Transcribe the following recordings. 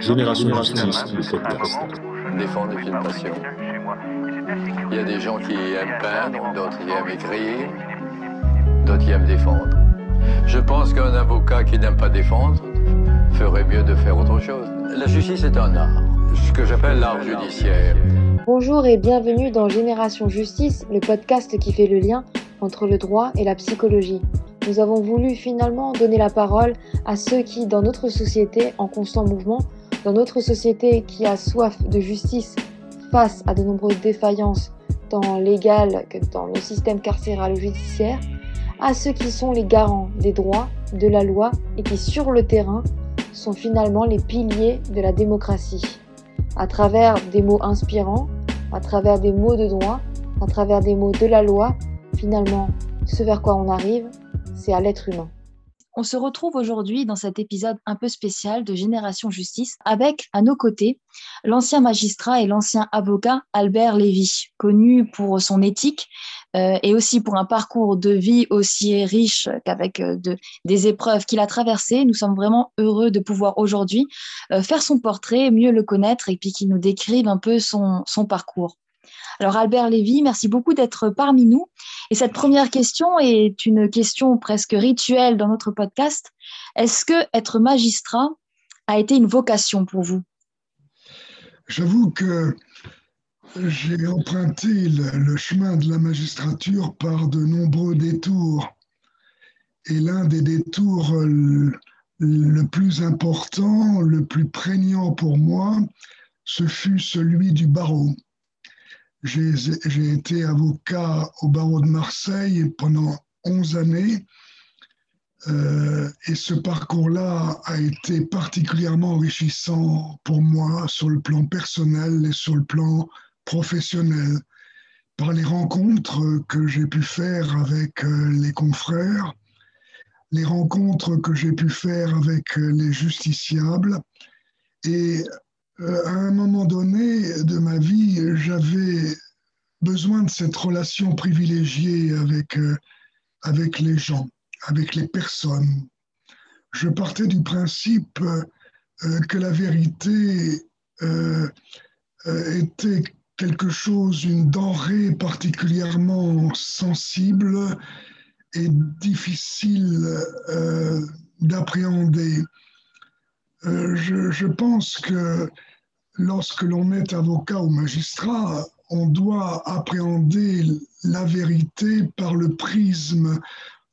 Génération Justice, le podcast. Défendre une passion. Il y a des gens qui aiment peindre, d'autres qui aiment écrire, d'autres qui aiment défendre. Je pense qu'un avocat qui n'aime pas défendre ferait mieux de faire autre chose. La justice est un art, ce que j'appelle l'art judiciaire. Bonjour et bienvenue dans Génération Justice, le podcast qui fait le lien entre le droit et la psychologie. Nous avons voulu finalement donner la parole à ceux qui, dans notre société en constant mouvement, dans notre société qui a soif de justice face à de nombreuses défaillances tant légales que dans le système carcéral ou judiciaire, à ceux qui sont les garants des droits, de la loi et qui, sur le terrain, sont finalement les piliers de la démocratie. À travers des mots inspirants, à travers des mots de droit, à travers des mots de la loi, finalement, ce vers quoi on arrive, c'est à l'être humain. On se retrouve aujourd'hui dans cet épisode un peu spécial de Génération Justice avec à nos côtés l'ancien magistrat et l'ancien avocat Albert Lévy, connu pour son éthique euh, et aussi pour un parcours de vie aussi riche qu'avec euh, des épreuves qu'il a traversées. Nous sommes vraiment heureux de pouvoir aujourd'hui euh, faire son portrait, mieux le connaître et puis qu'il nous décrive un peu son parcours. Alors Albert Lévy, merci beaucoup d'être parmi nous. Et cette première question est une question presque rituelle dans notre podcast. Est-ce que être magistrat a été une vocation pour vous? J'avoue que j'ai emprunté le, chemin de la magistrature par de nombreux détours. Et l'un des détours le plus important, le plus prégnant pour moi, ce fut celui du barreau. J'ai été avocat au barreau de Marseille pendant 11 années. Euh, et ce parcours-là a été particulièrement enrichissant pour moi sur le plan personnel et sur le plan professionnel, par les rencontres que j'ai pu faire avec euh, les confrères, les rencontres que j'ai pu faire avec euh, les justiciables et euh, à un moment donné de ma vie, j'avais besoin de cette relation privilégiée avec, euh, avec les gens, avec les personnes. Je partais du principe euh, que la vérité était quelque chose, une denrée particulièrement sensible et difficile d'appréhender. je, je, pense que lorsque l'on est avocat ou magistrat, on doit appréhender la vérité par le prisme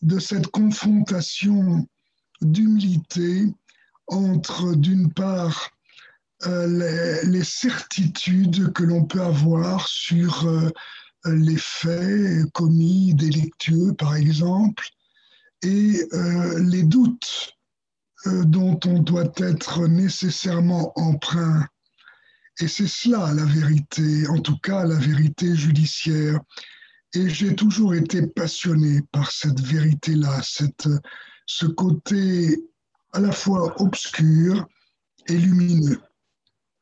de cette confrontation d'humilité entre, d'une part, euh, les, certitudes que l'on peut avoir sur euh, les faits commis délictueux, par exemple, et euh, les doutes dont on doit être nécessairement emprunt et c'est cela la vérité, en tout cas la vérité judiciaire. Et j'ai toujours été passionné par cette vérité-là, ce côté à la fois obscur et lumineux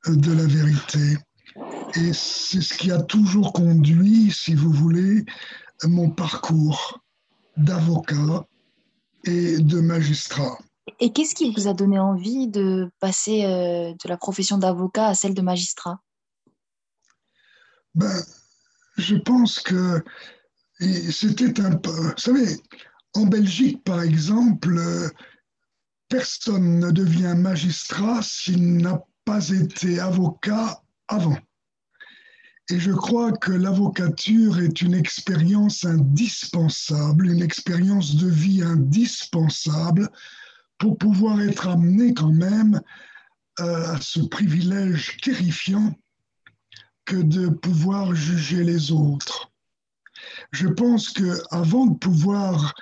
de la vérité. Et c'est ce qui a toujours conduit, si vous voulez, mon parcours d'avocat et de magistrat. Et qu'est-ce qui vous a donné envie de passer euh, de la profession d'avocat à celle de magistrat? Ben, Je pense que c'était un peu... Vous savez, en Belgique, par exemple, personne ne devient magistrat s'il n'a pas été avocat avant. Et je crois que l'avocature est une expérience indispensable, une expérience de vie indispensable pour pouvoir être amené quand même euh, à ce privilège terrifiant que de pouvoir juger les autres. Je pense que avant de pouvoir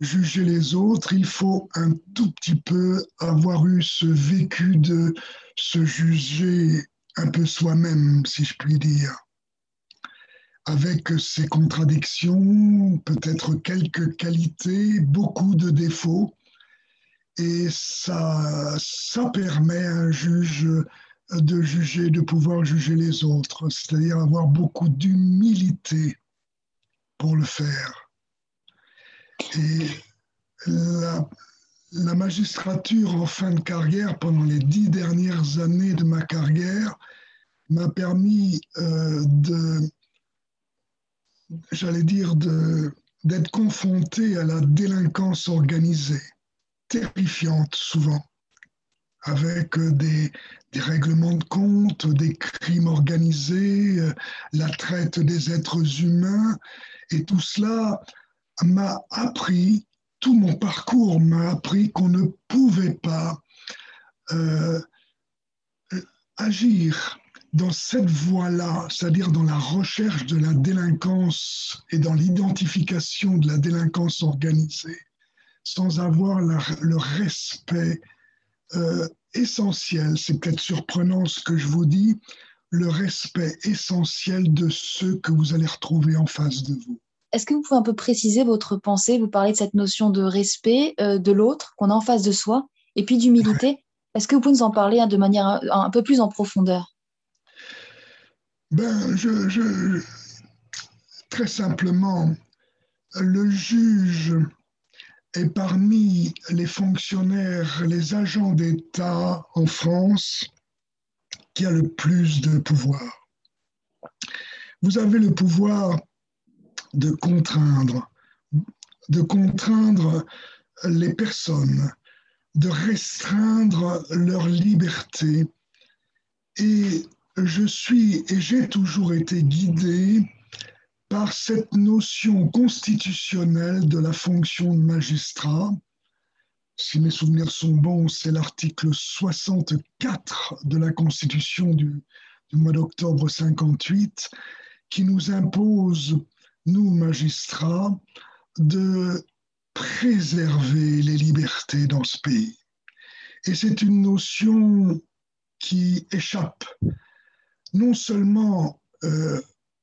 juger les autres, il faut un tout petit peu avoir eu ce vécu de se juger un peu soi-même, si je puis dire, avec ses contradictions, peut-être quelques qualités, beaucoup de défauts, et ça, ça permet à un juge de juger, de pouvoir juger les autres, c'est-à-dire avoir beaucoup d'humilité pour le faire. Et la magistrature en fin de carrière, pendant les dix dernières années de ma carrière, m'a permis euh, de, j'allais dire, d'être confronté à la délinquance organisée, terrifiante souvent, avec euh, des, règlements de compte, des crimes organisés, euh, la traite des êtres humains, et tout cela m'a appris tout mon parcours m'a appris qu'on ne pouvait pas euh, agir dans cette voie-là, c'est-à-dire dans la recherche de la délinquance et dans l'identification de la délinquance organisée, sans avoir le respect euh, essentiel, c'est peut-être surprenant ce que je vous dis, le respect essentiel de ceux que vous allez retrouver en face de vous. Est-ce que vous pouvez un peu préciser votre pensée? Vous parlez de cette notion de respect euh, de l'autre qu'on a en face de soi et puis d'humilité. Est-ce que vous pouvez nous en parler hein, de manière un, peu plus en profondeur? Ben, je, Très simplement, le juge est parmi les fonctionnaires, les agents d'État en France qui a le plus de pouvoir? Vous avez le pouvoir de contraindre, de contraindre les personnes, de restreindre leur liberté. Et je suis et j'ai toujours été guidé par cette notion constitutionnelle de la fonction de magistrat. Si mes souvenirs sont bons, c'est l'article 64 de la Constitution du, mois d'octobre 58 qui nous impose nous, magistrats, de préserver les libertés dans ce pays. Et c'est une notion qui échappe non seulement euh,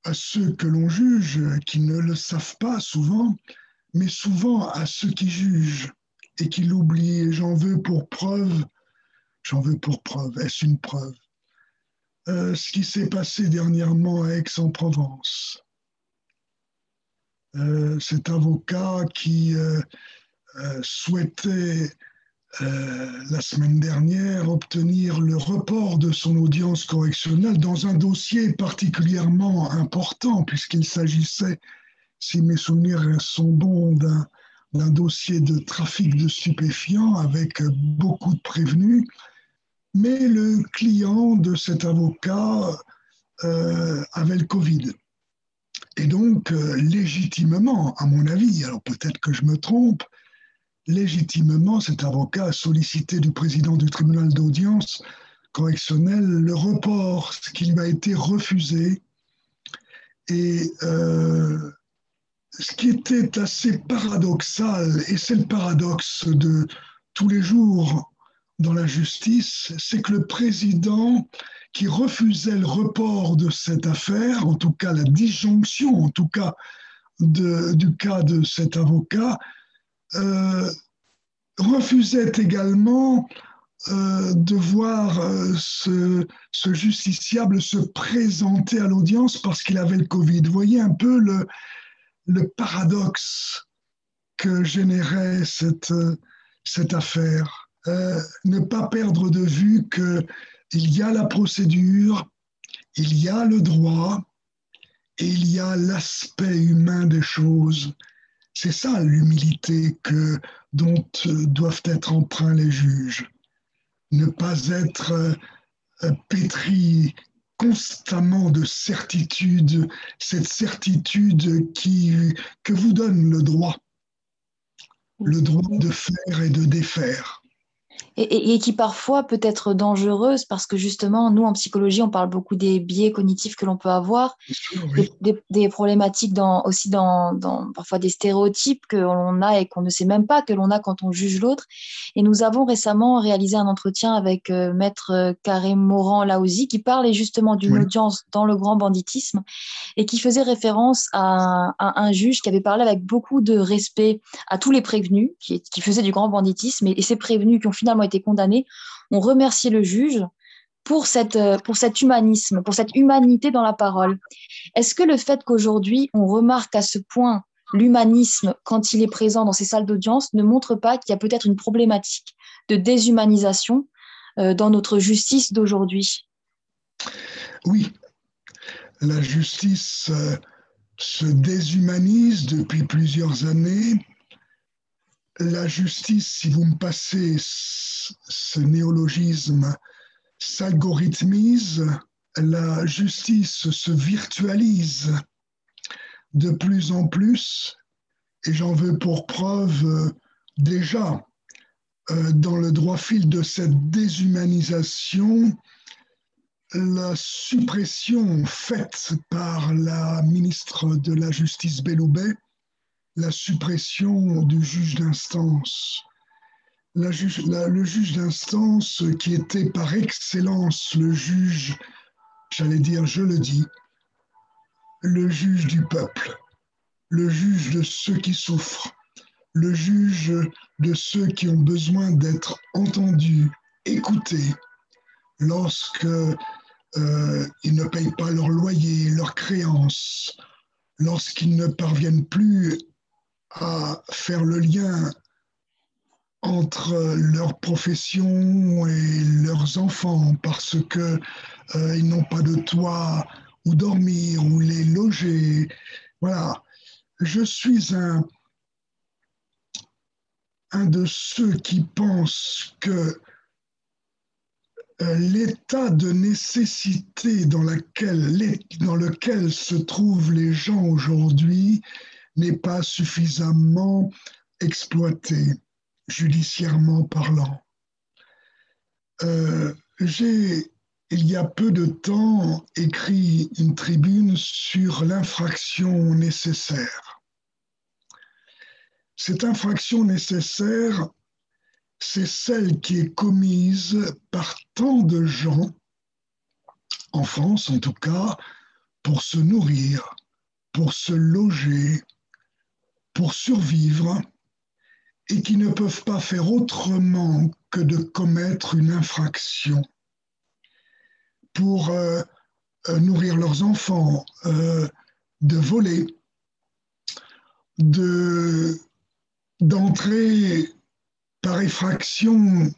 à ceux que l'on juge, qui ne le savent pas souvent, mais souvent à ceux qui jugent et qui l'oublient. J'en veux pour preuve, j'en veux pour preuve, est-ce une preuve? Euh, Ce qui s'est passé dernièrement à Aix-en-Provence. Euh, cet avocat qui euh, euh, la semaine dernière obtenir le report de son audience correctionnelle dans un dossier particulièrement important puisqu'il s'agissait, si mes souvenirs sont bons, d'un dossier de trafic de stupéfiants avec beaucoup de prévenus. Mais le client de cet avocat avait le Covid. Et donc, euh, légitimement, à mon avis, alors peut-être que je me trompe, légitimement, cet avocat a sollicité du président du tribunal d'audience correctionnel le report, ce qui lui a été refusé. Et euh, ce qui était assez paradoxal, et c'est le paradoxe de tous les jours dans la justice, c'est que le président qui refusait le report de cette affaire, en tout cas la disjonction, en tout cas du cas de cet avocat, euh, refusait également euh, de voir euh, ce, justiciable se présenter à l'audience parce qu'il avait le Covid. Vous voyez un peu le, paradoxe que générait cette, cette affaire. ne pas perdre de vue que il y a la procédure, il y a le droit et il y a l'aspect humain des choses. C'est ça l'humilité que, dont euh, doivent être emprunts les juges. Ne pas être euh, pétri constamment de certitude, cette certitude qui, que vous donne le droit, le droit de faire et de défaire et, qui parfois peut être dangereuse parce que justement, nous en psychologie, on parle beaucoup des biais cognitifs que l'on peut avoir, des, problématiques dans, aussi dans, dans, parfois des stéréotypes que l'on a et qu'on ne sait même pas que l'on a quand on juge l'autre. Et nous avons récemment réalisé un entretien avec euh, maître Karim Moran Laouzi qui parlait justement d'une audience dans le grand banditisme et qui faisait référence à, un juge qui avait parlé avec beaucoup de respect à tous les prévenus qui, qui faisaient du grand banditisme et, et ces prévenus qui ont finalement été condamnés, on remercie le juge pour, cette, euh, pour cet humanisme, pour cette humanité dans la parole. Est-ce que le fait qu'aujourd'hui, on remarque à ce point l'humanisme, quand il est présent dans ces salles d'audience, ne montre pas qu'il y a peut-être une problématique de déshumanisation euh, dans notre justice d'aujourd'hui? Oui, la justice euh, se déshumanise depuis plusieurs années. La justice, si vous me passez ce néologisme, s'algorithmise, la justice se virtualise de plus en plus, et j'en veux pour preuve euh, déjà euh, dans le droit fil de cette déshumanisation, la suppression faite par la ministre de la Justice Belloubet, la suppression du juge d'instance. le juge d'instance qui était par excellence le juge, j'allais dire, je le dis, le juge du peuple, le juge de ceux qui souffrent, le juge de ceux qui ont besoin d'être entendus, écoutés, lorsque euh, ils ne payent pas leur loyer, leurs créances, lorsqu'ils ne parviennent plus à faire le lien entre leur profession et leurs enfants parce que euh, ils n'ont pas de toit où dormir ou les loger. Voilà, je suis un un de ceux qui pensent que euh, l'état de nécessité dans, laquelle, dans lequel se trouvent les gens aujourd'hui n'est pas suffisamment exploité, judiciairement parlant. Euh, j'ai, il y a peu de temps, écrit une tribune sur l'infraction nécessaire. Cette infraction nécessaire, c'est celle qui est commise par tant de gens, en France en tout cas, pour se nourrir, pour se loger, pour survivre, et qui ne peuvent pas faire autrement que de commettre une infraction pour euh, euh, nourrir leurs enfants, euh, de voler, de d'entrer par effraction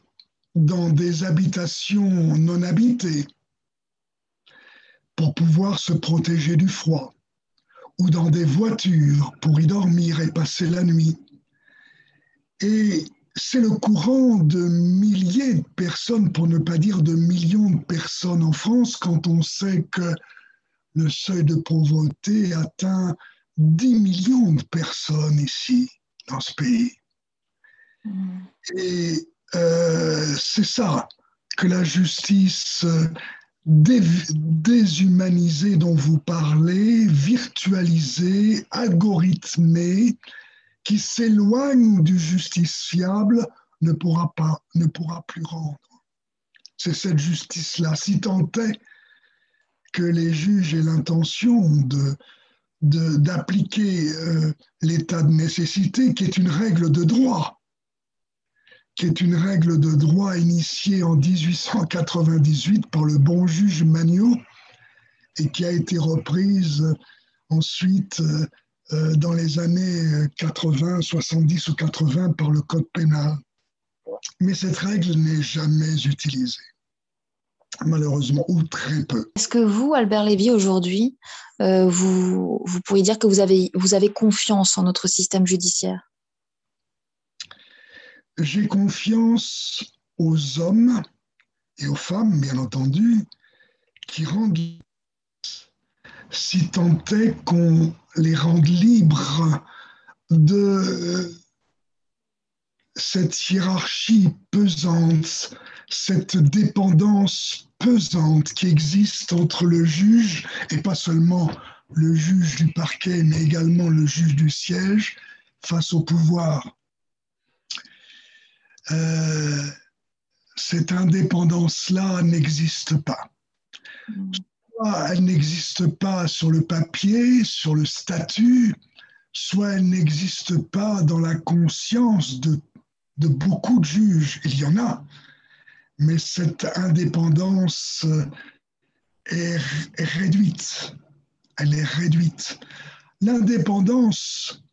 dans des habitations non habitées pour pouvoir se protéger du froid, ou dans des voitures pour y dormir et passer la nuit. Et c'est le courant de milliers de personnes, pour ne pas dire de millions de personnes en France, quand on sait que le seuil de pauvreté atteint 10 millions de personnes ici dans ce pays. Mm. Et euh, c'est ça que la justice déshumanisée dont vous parlez, virtualisée, algorithmée, qui s'éloigne du justiciable, ne pourra, pas, ne pourra plus rendre. C'est cette justice-là. Si tant est que les juges aient l'intention de, d'appliquer euh, l'état de nécessité, qui est une règle de droit, qui est une règle de droit initiée en 1898 par le bon juge Magnot et qui a été reprise ensuite euh, euh, dans les années 80, 70 ou 80 par le Code pénal. Mais cette règle n'est jamais utilisée malheureusement, ou très peu. Est-ce que vous, Albert Lévy, aujourd'hui, euh, vous, vous pourriez dire que vous avez confiance en notre système judiciaire? J'ai confiance aux hommes et aux femmes, bien entendu, qui rendent, si tant est qu'on les rende libres de cette hiérarchie pesante, cette dépendance pesante qui existe entre le juge, et pas seulement le juge du parquet, mais également le juge du siège, face au pouvoir. Euh, cette indépendance-là n'existe pas. Soit elle n'existe pas sur le papier, sur le statut, soit elle n'existe pas dans la conscience de de beaucoup de juges, il y en a, mais cette indépendance est, réduite. Elle est réduite. L'indépendance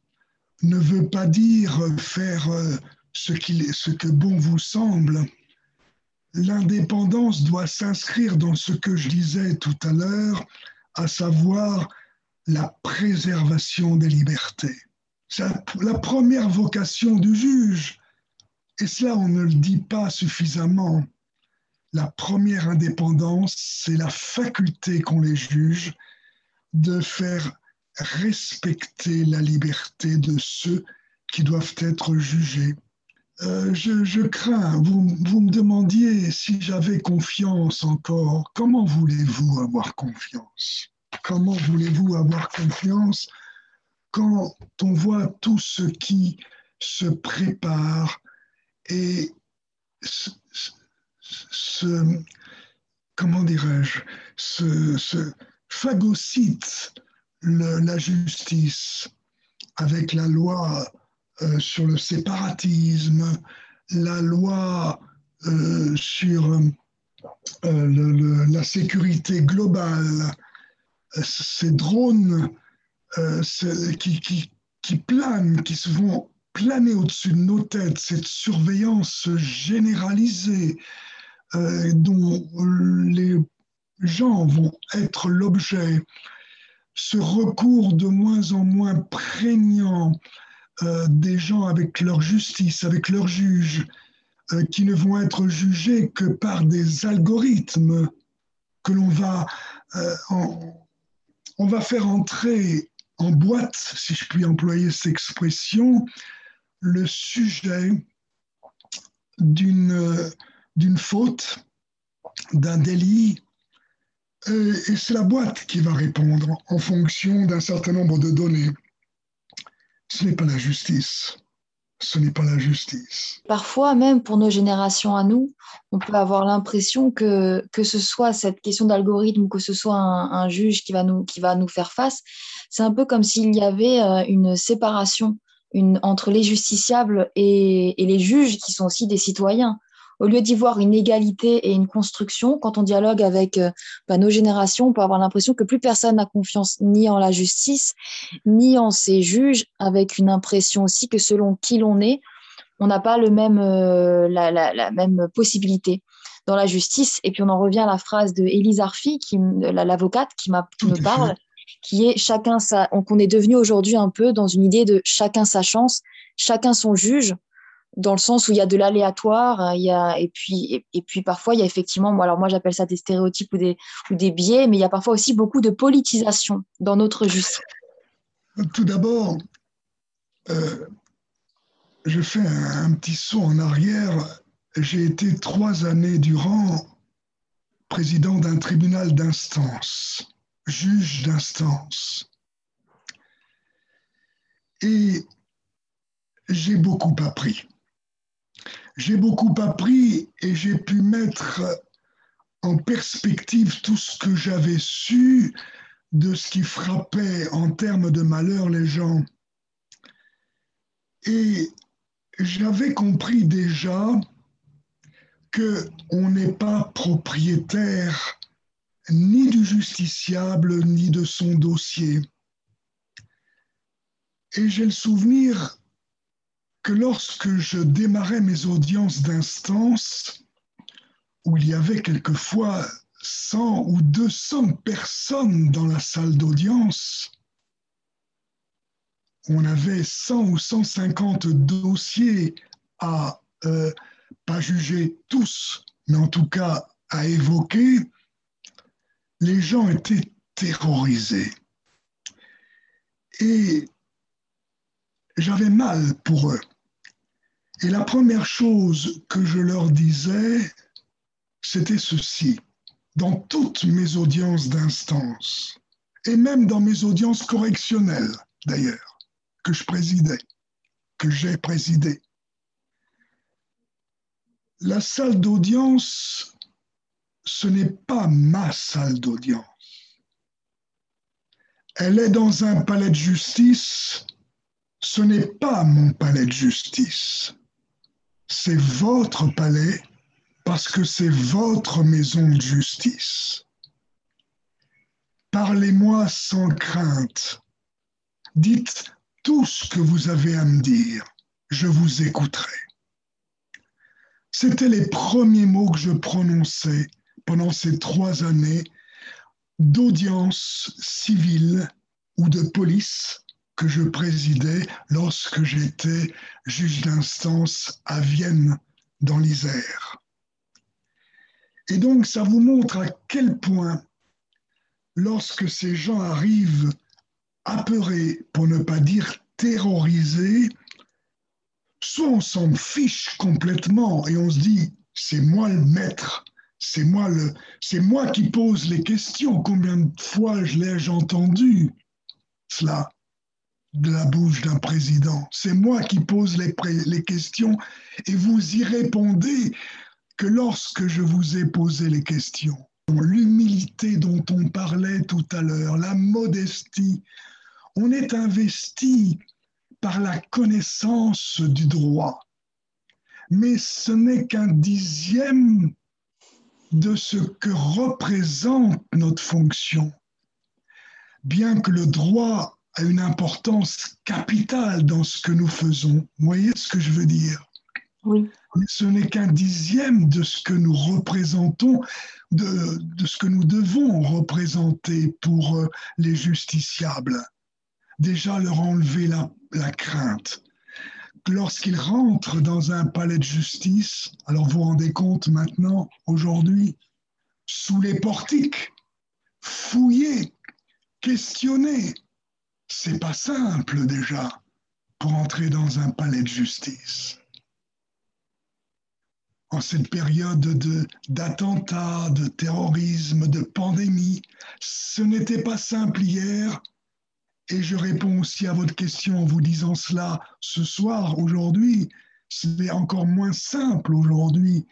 ne veut pas dire faire ce que bon vous semble. L'indépendance doit s'inscrire dans ce que je disais tout à l'heure, à savoir la préservation des libertés. C'est la première vocation du juge. Et cela, on ne le dit pas suffisamment. La première indépendance, c'est la faculté qu'ont les juges de faire respecter la liberté de ceux qui doivent être jugés. Euh, je, crains, vous, me demandiez si j'avais confiance encore. Comment voulez-vous avoir confiance? Comment voulez-vous avoir confiance quand on voit tout ce qui se prépare et ce, comment dirais-je, ce, phagocyte la justice avec la loi euh, sur le séparatisme, la loi euh, sur euh, la sécurité globale, ces drones qui, planent, qui se vont planer au-dessus de nos têtes, cette surveillance généralisée dont les gens vont être l'objet, ce recours de moins en moins prégnant euh, des gens avec leur justice, avec leurs juges, euh, qui ne vont être jugés que par des algorithmes que l'on va, euh, on va faire entrer en boîte, si je puis employer cette expression, le sujet d'une d'une faute, d'un délit, et, c'est la boîte qui va répondre en fonction d'un certain nombre de données. Ce n'est pas la justice. Ce n'est pas la justice. Parfois, même pour nos générations à nous, on peut avoir l'impression que, que ce soit cette question d'algorithme que ce soit un, juge qui va, nous, qui va nous faire face, c'est un peu comme s'il y avait euh, une séparation entre les justiciables et les juges qui sont aussi des citoyens au lieu d'y voir une égalité et une construction, quand on dialogue avec euh, bah, nos générations, on peut avoir l'impression que plus personne n'a confiance ni en la justice, ni en ses juges, avec une impression aussi que selon qui l'on est, on n'a pas le même, euh, la, même possibilité dans la justice. Et puis on en revient à la phrase de Élise Arfi, l'avocate qui, qui me parle, qui est chacun sa. qu'on est devenu aujourd'hui un peu dans une idée de chacun sa chance, chacun son juge dans le sens où il y a de l'aléatoire, hein, il y a, et, puis, et, puis parfois il y a effectivement, alors moi j'appelle ça des stéréotypes ou des, ou des biais, mais il y a parfois aussi beaucoup de politisation dans notre justice. Tout d'abord, euh, je fais un, petit saut en arrière. J'ai été trois années durant président d'un tribunal d'instance, juge d'instance. Et j'ai beaucoup appris j'ai beaucoup appris et j'ai pu mettre en perspective tout ce que j'avais su de ce qui frappait en termes de malheur les gens. Et j'avais compris déjà que on n'est pas propriétaire ni du justiciable ni de son dossier. Et j'ai le souvenir que lorsque je démarrais mes audiences d'instance, où il y avait quelquefois 100 ou 200 personnes dans la salle d'audience, on avait 100 ou 150 dossiers à euh, pas juger tous, mais en tout cas à évoquer, les gens étaient terrorisés. Et j'avais mal pour eux. Et la première chose que je leur disais, c'était ceci, dans toutes mes audiences d'instance, et même dans mes audiences correctionnelles d'ailleurs, que je présidais, que j'ai présidé. La salle d'audience, ce n'est pas ma salle d'audience. Elle est dans un palais de justice, ce n'est pas mon palais de justice c'est votre palais parce que c'est votre maison de justice. Parlez-moi sans crainte. Dites tout ce que vous avez à me dire, je vous écouterai. C'était les premiers mots que je prononçais pendant ces trois années d'audience civile ou de police que je présidais lorsque j'étais juge d'instance à Vienne dans l'Isère. Et donc ça vous montre à quel point, lorsque ces gens arrivent apeurés, pour ne pas dire terrorisés, soit on s'en fiche complètement et on se dit, c'est moi le maître, c'est moi, le, c'est moi qui pose les questions. Combien de fois je l'ai entendu cela? De la bouche d'un président C'est moi qui pose les, questions et vous y répondez que lorsque je vous ai posé les questions. L'humilité dont on parlait tout à l'heure, la modestie, on est investi par la connaissance du droit. Mais ce n'est qu'un dixième de ce que représente notre fonction. Bien que le droit a une importance capitale dans ce que nous faisons, vous voyez ce que je veux dire? Oui. Mais ce n'est qu'un dixième de ce que nous représentons, de, de, ce que nous devons représenter pour euh, les justiciables. Déjà leur enlever la, la crainte, lorsqu'ils rentrent dans un palais de justice, alors vous vous rendez compte maintenant, aujourd'hui, sous les portiques, fouillés, questionnés, c'est pas simple déjà pour entrer dans un palais de justice. En cette période d'attentats, de, de terrorisme, de pandémie, ce n'était pas simple hier, et je réponds aussi à votre question en vous disant cela ce soir, aujourd'hui. C'est encore moins simple aujourd'hui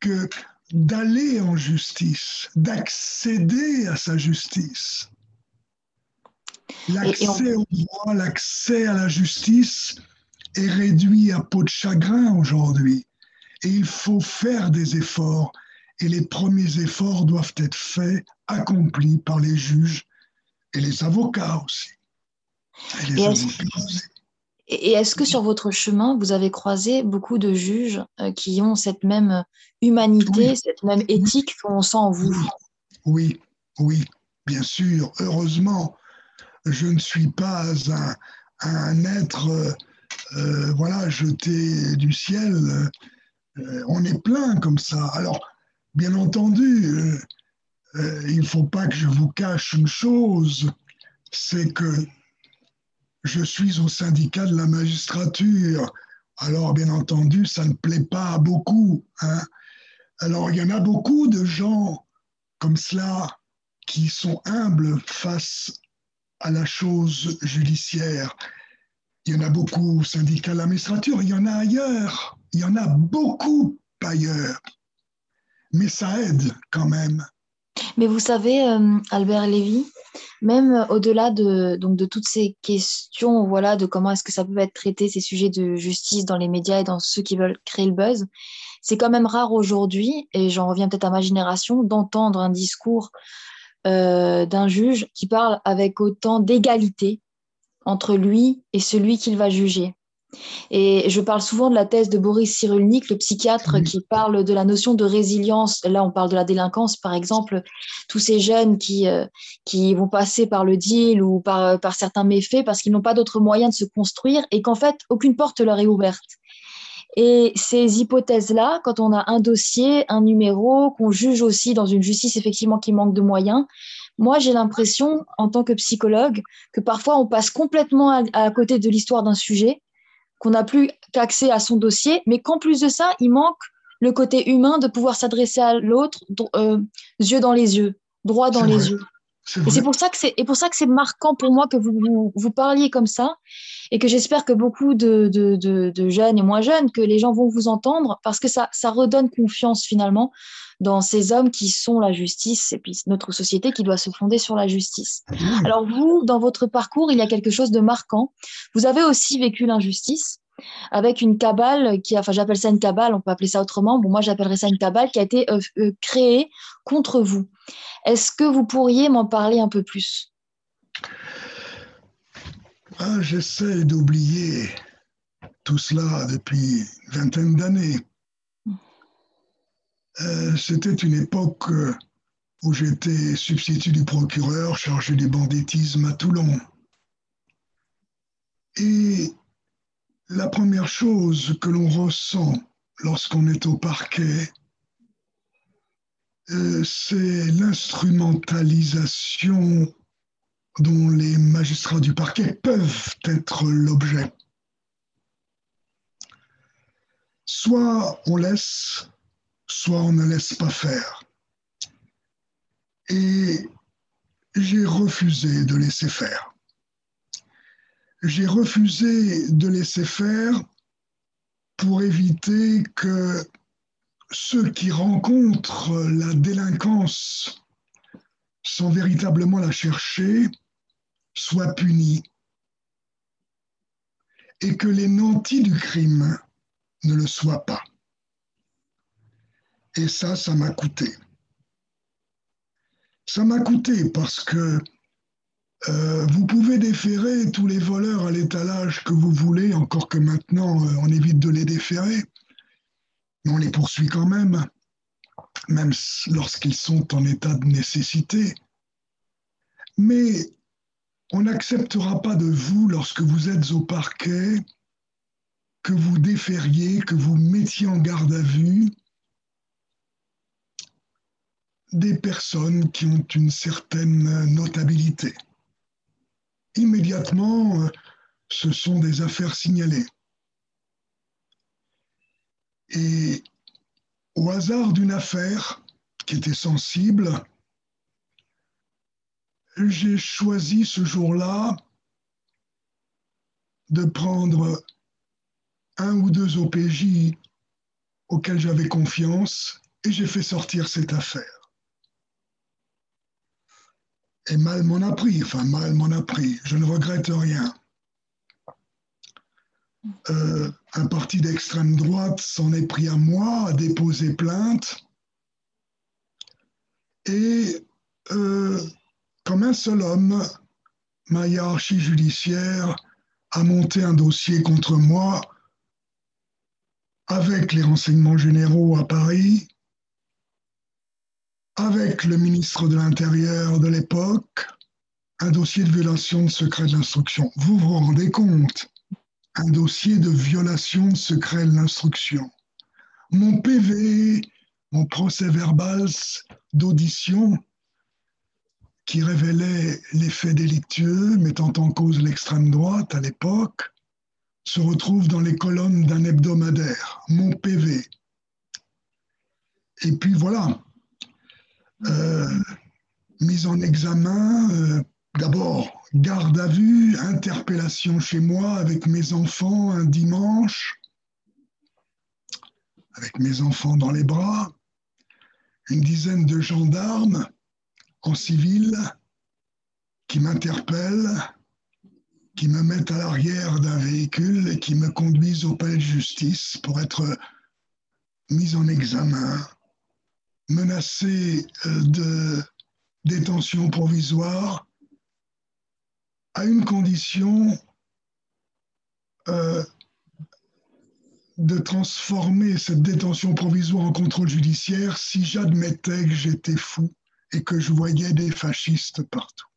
que d'aller en justice, d'accéder à sa justice. L'accès au droit, l'accès à la justice est réduit à peau de chagrin aujourd'hui. Et il faut faire des efforts. Et les premiers efforts doivent être faits, accomplis par les juges et les avocats aussi. Et, les et est-ce, aussi. Et est-ce que sur votre chemin, vous avez croisé beaucoup de juges euh, qui ont cette même humanité, oui. cette même éthique qu'on sent en vous? Oui, oui, bien sûr. Heureusement, je ne suis pas un, un être, euh, voilà, jeté du ciel. Euh, on est plein comme ça. Alors, bien entendu, euh, il ne faut pas que je vous cache une chose, c'est que je suis au syndicat de la magistrature. Alors, bien entendu, ça ne plaît pas à beaucoup. Hein. Alors, il y en a beaucoup de gens comme cela qui sont humbles face à la chose judiciaire. Il y en a beaucoup au syndicat de la magistrature, il y en a ailleurs, il y en a beaucoup ailleurs. Mais ça aide quand même. Mais vous savez, euh, Albert Lévy, même au-delà de, de toutes ces questions, voilà, de comment est-ce que ça peut être traité, ces sujets de justice dans les médias et dans ceux qui veulent créer le buzz, c'est quand même rare aujourd'hui, et j'en reviens peut-être à ma génération, d'entendre un discours euh, d'un juge qui parle avec autant d'égalité entre lui et celui qu'il va juger. Et je parle souvent de la thèse de Boris Cyrulnik, le psychiatre, qui parle de la notion de résilience. Là, on parle de la délinquance, par exemple, tous ces jeunes qui, euh, qui vont passer par le deal ou par, par certains méfaits parce qu'ils n'ont pas d'autres moyens de se construire et qu'en fait, aucune porte leur est ouverte. Et ces hypothèses-là, quand on a un dossier, un numéro, qu'on juge aussi dans une justice effectivement qui manque de moyens, moi j'ai l'impression, en tant que psychologue, que parfois on passe complètement à, à côté de l'histoire d'un sujet qu'on n'a plus qu'accès à son dossier, mais qu'en plus de ça, il manque le côté humain de pouvoir s'adresser à l'autre, euh, yeux dans les yeux, droit dans les vrai. yeux. Et c'est pour ça que c'est et pour ça que c'est marquant pour moi que vous, vous, vous parliez comme ça et que j'espère que beaucoup de, de, de, de, jeunes et moins jeunes que les gens vont vous entendre parce que ça ça redonne confiance finalement dans ces hommes qui sont la justice et puis notre société qui doit se fonder sur la justice. Mmh. Alors vous, dans votre parcours, il y a quelque chose de marquant. Vous avez aussi vécu l'injustice avec une cabale qui, enfin j'appelle ça une cabale, on peut appeler ça autrement. Bon, moi j'appellerais ça une cabale qui a été euh, euh, créée contre vous. Est-ce que vous pourriez m'en parler un peu plus? Ah, j'essaie d'oublier tout cela depuis une vingtaine d'années. Euh, C'était une époque où j'étais substitut du procureur chargé du banditisme à Toulon. Et la première chose que l'on ressent lorsqu'on est au parquet, euh, c'est l'instrumentalisation dont les magistrats du parquet peuvent être l'objet. Soit on laisse, soit on ne laisse pas faire. Et j'ai refusé de laisser faire. J'ai refusé de laisser faire pour éviter que ceux qui rencontrent la délinquance sans véritablement la chercher soient punis et que les nantis du crime ne le soient pas. Et ça, ça m'a coûté. Ça m'a coûté parce que euh, vous pouvez déférer tous les voleurs à l'étalage que vous voulez, encore que maintenant euh, on évite de les déférer, mais on les poursuit quand même, même lorsqu'ils sont en état de nécessité. Mais on n'acceptera pas de vous, lorsque vous êtes au parquet, que vous défériez, que vous mettiez en garde à vue des personnes qui ont une certaine notabilité. Immédiatement, ce sont des affaires signalées. Et au hasard d'une affaire qui était sensible, j'ai choisi ce jour-là de prendre un ou deux OPJ auxquels j'avais confiance et j'ai fait sortir cette affaire. Et mal m'en a pris, enfin mal m'en a pris, je ne regrette rien. Euh, un parti d'extrême droite s'en est pris à moi, a déposé plainte. Et euh, comme un seul homme, ma hiérarchie judiciaire a monté un dossier contre moi avec les renseignements généraux à Paris, avec le ministre de l'Intérieur de l'époque, un dossier de violation de secret de l'instruction. Vous vous rendez compte? Un dossier de violation de secret de l'instruction. Mon PV, mon procès verbal d'audition qui révélait les faits délictueux mettant en cause l'extrême droite à l'époque, se retrouve dans les colonnes d'un hebdomadaire, mon PV. Et puis voilà, mise en examen, euh, d'abord garde à vue, interpellation chez moi avec mes enfants un dimanche, avec mes enfants dans les bras, une dizaine de gendarmes en civil qui m'interpellent, qui me mettent à l'arrière d'un véhicule et qui me conduisent au palais de justice pour être mis en examen, menacé euh, de détention provisoire à une condition euh, de transformer cette détention provisoire en contrôle judiciaire si j'admettais que j'étais fou et que je voyais des fascistes partout.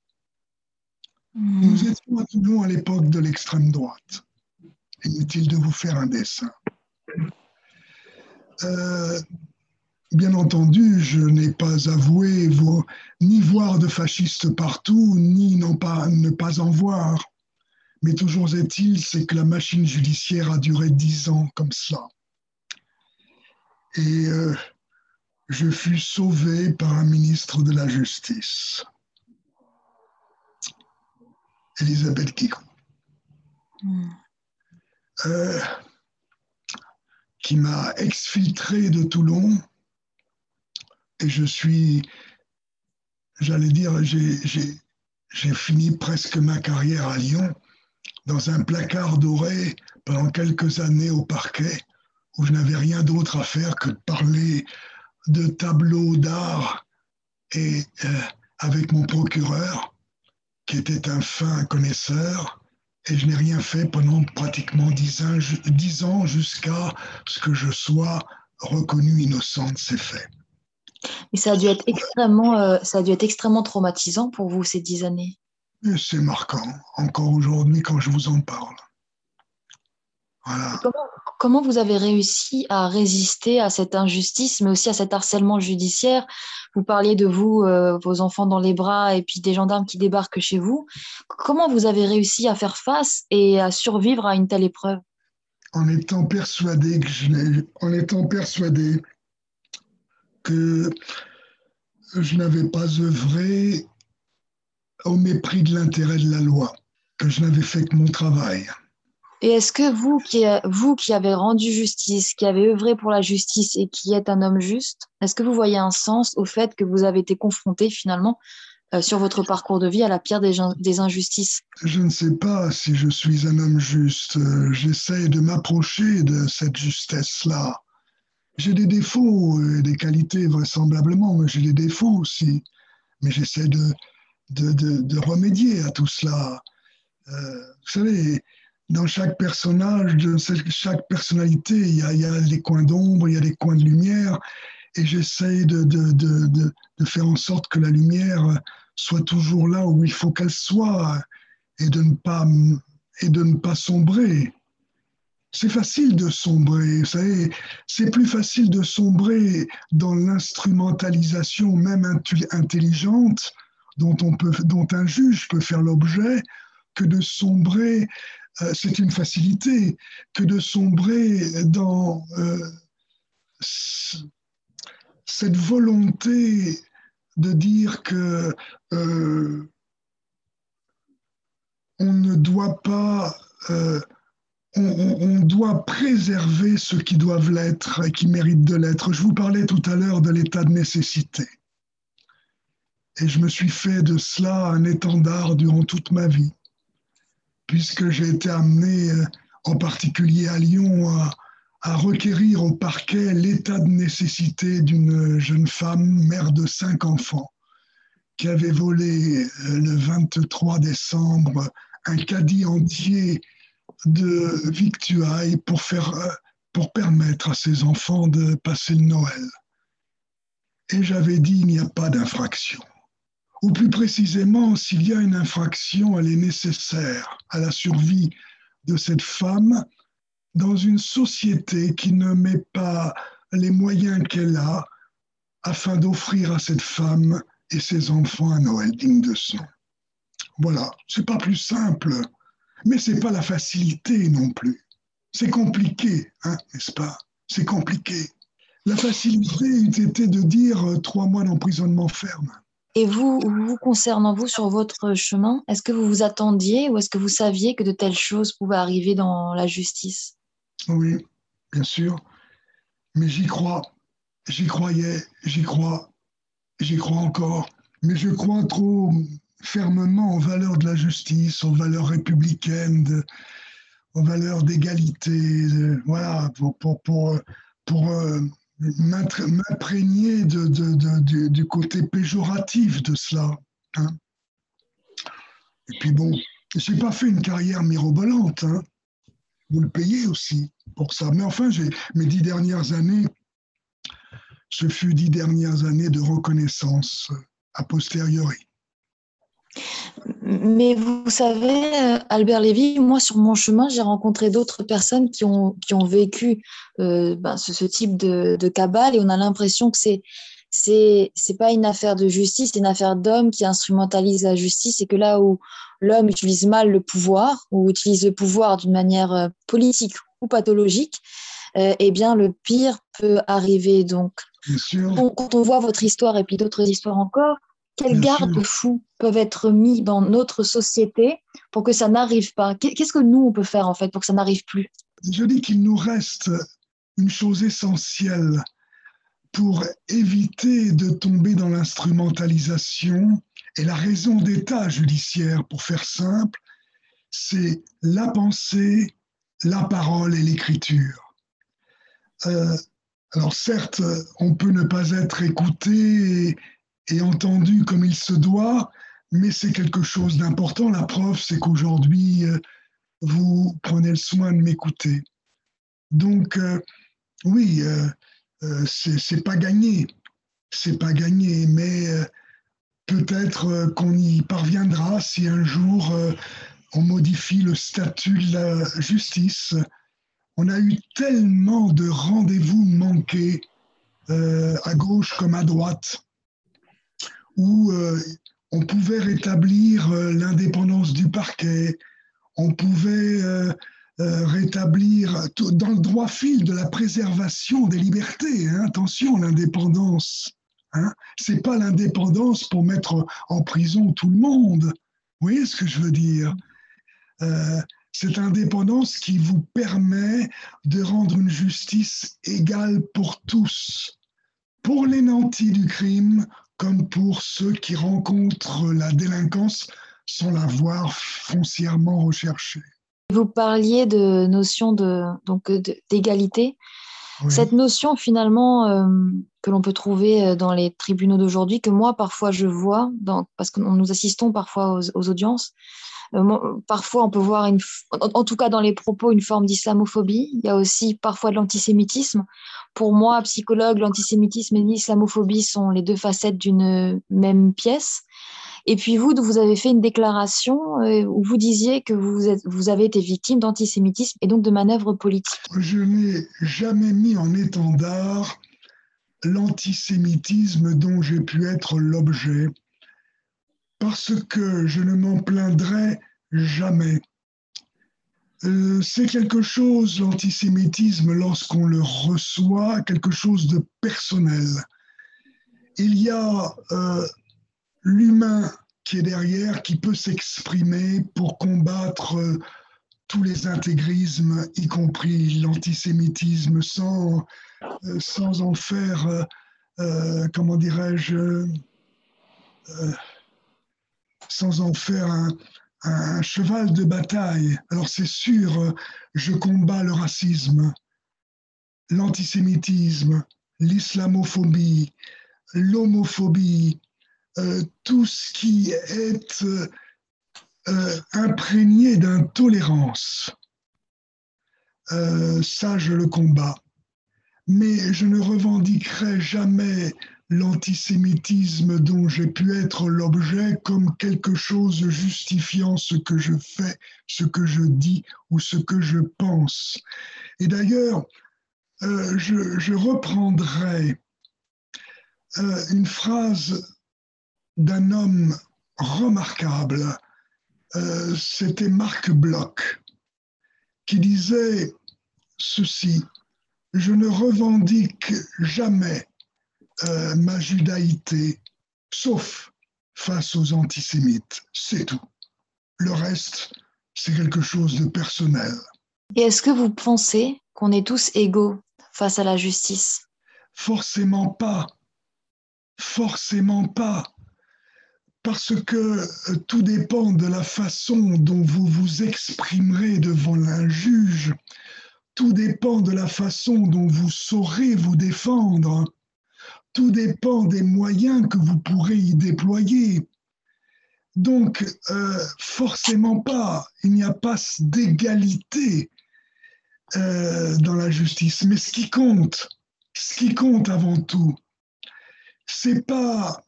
Mmh. Nous étions à Toulon à l'époque de l'extrême droite. Inutile de vous faire un dessin. Euh, bien entendu, je n'ai pas avoué ni voir de fascistes partout, ni non pas, ne pas en voir. Mais toujours est-il, c'est que la machine judiciaire a duré dix ans comme cela. Et euh, je fus sauvé par un ministre de la Justice, Elisabeth Kiko, hmm. euh, qui m'a exfiltré de Toulon et je suis, j'allais dire, j'ai fini presque ma carrière à Lyon dans un placard doré pendant quelques années au parquet où je n'avais rien d'autre à faire que de parler de tableaux d'art et euh, avec mon procureur, qui était un fin connaisseur Et je n'ai rien fait pendant pratiquement dix ans, dix ans jusqu'à ce que je sois reconnu innocent de ces faits. Et ça a dû être extrêmement, euh, ça a dû être extrêmement traumatisant pour vous ces dix années. C'est marquant, encore aujourd'hui quand je vous en parle. Voilà. Comment, comment, vous avez réussi à résister à cette injustice, mais aussi à cet harcèlement judiciaire? Vous parliez de vous, euh, vos enfants dans les bras, et puis des gendarmes qui débarquent chez vous. Comment vous avez réussi à faire face et à survivre à une telle épreuve? En étant persuadé que je en étant persuadé que je n'avais pas œuvré au mépris de l'intérêt de la loi, que je n'avais fait que mon travail. Et est-ce que vous qui, vous qui avez rendu justice, qui avez œuvré pour la justice et qui êtes un homme juste, est-ce que vous voyez un sens au fait que vous avez été confronté finalement euh, sur votre parcours de vie à la pire des, des, injustices? Je ne sais pas si je suis un homme juste. Euh, j'essaie de m'approcher de cette justesse-là. J'ai des défauts et des qualités vraisemblablement, mais j'ai des défauts aussi. Mais j'essaie de, de, de, remédier à tout cela. Euh, vous savez, dans chaque personnage, de chaque personnalité, il y a, il y a des coins d'ombre, il y a des coins de lumière, et j'essaie de, de, faire en sorte que la lumière soit toujours là où il faut qu'elle soit, et de ne pas, et de ne pas sombrer. C'est facile de sombrer, vous savez, c'est plus facile de sombrer dans l'instrumentalisation même intelligente dont, un juge peut faire l'objet que de sombrer, euh, c'est une facilité, que de sombrer dans euh, cette volonté de dire que euh, on ne doit pas on, doit préserver ceux qui doivent l'être et qui méritent de l'être. Je vous parlais tout à l'heure de l'état de nécessité. Et je me suis fait de cela un étendard durant toute ma vie, puisque j'ai été amené, euh, en particulier à Lyon, à, à requérir au parquet l'état de nécessité d'une jeune femme, mère de cinq enfants, qui avait volé euh, le 23 décembre un caddie entier de victuailles pour, faire, euh, pour permettre à ses enfants de passer le Noël. Et j'avais dit, il n'y a pas d'infraction. Ou plus précisément, s'il y a une infraction, elle est nécessaire à la survie de cette femme dans une société qui ne met pas les moyens qu'elle a afin d'offrir à cette femme et ses enfants un Noël digne de son. Voilà, c'est pas plus simple mais ce n'est pas la facilité non plus. C'est compliqué, hein, n'est-ce pas? C'est compliqué. La facilité eût été de dire euh, trois mois d'emprisonnement ferme. Et vous, vous concernant vous sur votre chemin, est-ce que vous vous attendiez ou est-ce que vous saviez que de telles choses pouvaient arriver dans la justice? Oui, bien sûr. Mais j'y crois. J'y croyais, j'y crois, j'y crois encore. Mais je crois trop fermement aux valeurs de la justice, aux valeurs républicaines, aux valeurs d'égalité, voilà, pour, pour, pour, euh, m'imprégner de, de, du, côté péjoratif de cela. Hein. Et puis bon, je n'ai pas fait une carrière mirobolante. Hein. Vous le payez aussi pour ça. Mais enfin, mes dix dernières années, ce fut dix dernières années de reconnaissance a posteriori. Mais vous savez, euh, Albert Lévy, moi sur mon chemin, j'ai rencontré d'autres personnes qui ont, qui ont vécu euh, ben, ce, type de, de, cabale et on a l'impression que c'est c'est c'est pas une affaire de justice, c'est une affaire d'homme qui instrumentalise la justice et que là où l'homme utilise mal le pouvoir ou utilise le pouvoir d'une manière euh, politique ou pathologique, eh bien le pire peut arriver. Donc, quand on voit votre histoire et puis d'autres histoires encore, quels garde-fous peuvent être mis dans notre société pour que ça n'arrive pas? Qu'est-ce que nous, on peut faire en fait pour que ça n'arrive plus? Je dis qu'il nous reste une chose essentielle pour éviter de tomber dans l'instrumentalisation et la raison d'état judiciaire, pour faire simple, c'est la pensée, la parole et l'écriture. Euh, alors certes, on peut ne pas être écouté et entendu comme il se doit, mais c'est quelque chose d'important. La preuve, c'est qu'aujourd'hui, euh, vous prenez le soin de m'écouter. Donc, euh, oui, c'est pas gagné. C'est pas gagné, mais peut-être qu'on y parviendra si un jour on modifie le statut de la justice. On a eu tellement de rendez-vous manqués à gauche comme à droite où on pouvait rétablir euh, l'indépendance du parquet, on pouvait euh, euh, rétablir dans le droit fil de la préservation des libertés. Hein, attention, l'indépendance. Hein, c'est pas l'indépendance pour mettre en prison tout le monde. Vous voyez ce que je veux dire? Cette indépendance qui vous permet de rendre une justice égale pour tous, pour les nantis du crime, comme pour ceux qui rencontrent la délinquance sans l'avoir foncièrement recherchée. Vous parliez de notion de donc d'égalité. Cette notion finalement euh, que l'on peut trouver euh, dans les tribunaux d'aujourd'hui, que moi parfois je vois, parce que nous assistons parfois aux, audiences, parfois on peut voir, une, en, tout cas dans les propos, une forme d'islamophobie. Il y a aussi parfois de l'antisémitisme pour moi, psychologue, l'antisémitisme et l'islamophobie sont les deux facettes d'une même pièce. Et puis vous, vous avez fait une déclaration euh, où vous disiez que vous, vous avez été victime d'antisémitisme et donc de manœuvres politiques. Je n'ai jamais mis en étendard l'antisémitisme dont j'ai pu être l'objet, parce que je ne m'en plaindrai jamais. Euh, c'est quelque chose, l'antisémitisme, lorsqu'on le reçoit, quelque chose de personnel. Il y a euh, l'humain qui est derrière, qui peut s'exprimer pour combattre euh, tous les intégrismes, y compris l'antisémitisme, sans, sans en faire, comment dirais-je, sans en faire un, cheval de bataille. Alors c'est sûr, je combats le racisme, l'antisémitisme, l'islamophobie, l'homophobie, euh, tout ce qui est euh, imprégné d'intolérance. Euh, ça, je le combats. Mais je ne revendiquerai jamais l'antisémitisme dont j'ai pu être l'objet comme quelque chose justifiant ce que je fais, ce que je dis ou ce que je pense. Et d'ailleurs, euh, je, reprendrai euh, une phrase d'un homme remarquable, euh, c'était Marc Bloch, qui disait ceci, je ne revendique jamais euh, ma judaïté, sauf face aux antisémites. C'est tout. Le reste, c'est quelque chose de personnel. Et est-ce que vous pensez qu'on est tous égaux face à la justice? Forcément pas. Forcément pas. Parce que euh, tout dépend de la façon dont vous vous exprimerez devant un juge. Tout dépend de la façon dont vous saurez vous défendre tout dépend des moyens que vous pourrez y déployer. Donc, euh, forcément pas, il n'y a pas d'égalité euh, dans la justice. Mais ce qui compte, ce qui compte avant tout, c'est pas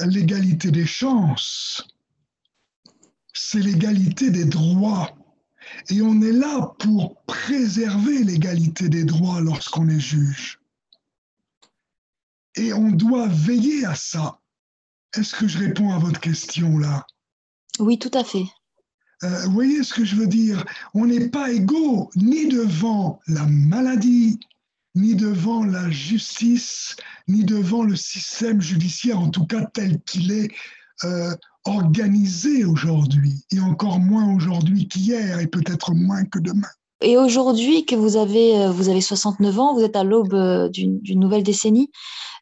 l'égalité des chances, c'est l'égalité des droits. Et on est là pour préserver l'égalité des droits lorsqu'on est juge. Et on doit veiller à ça. Est-ce que je réponds à votre question là? Oui, tout à fait. Euh, vous voyez ce que je veux dire? On n'est pas égaux ni devant la maladie, ni devant la justice, ni devant le système judiciaire, en tout cas tel qu'il est euh, organisé aujourd'hui, et encore moins aujourd'hui qu'hier, et peut-être moins que demain. Et aujourd'hui que vous avez, euh, vous avez 69 ans, vous êtes à l'aube euh, d'une nouvelle décennie,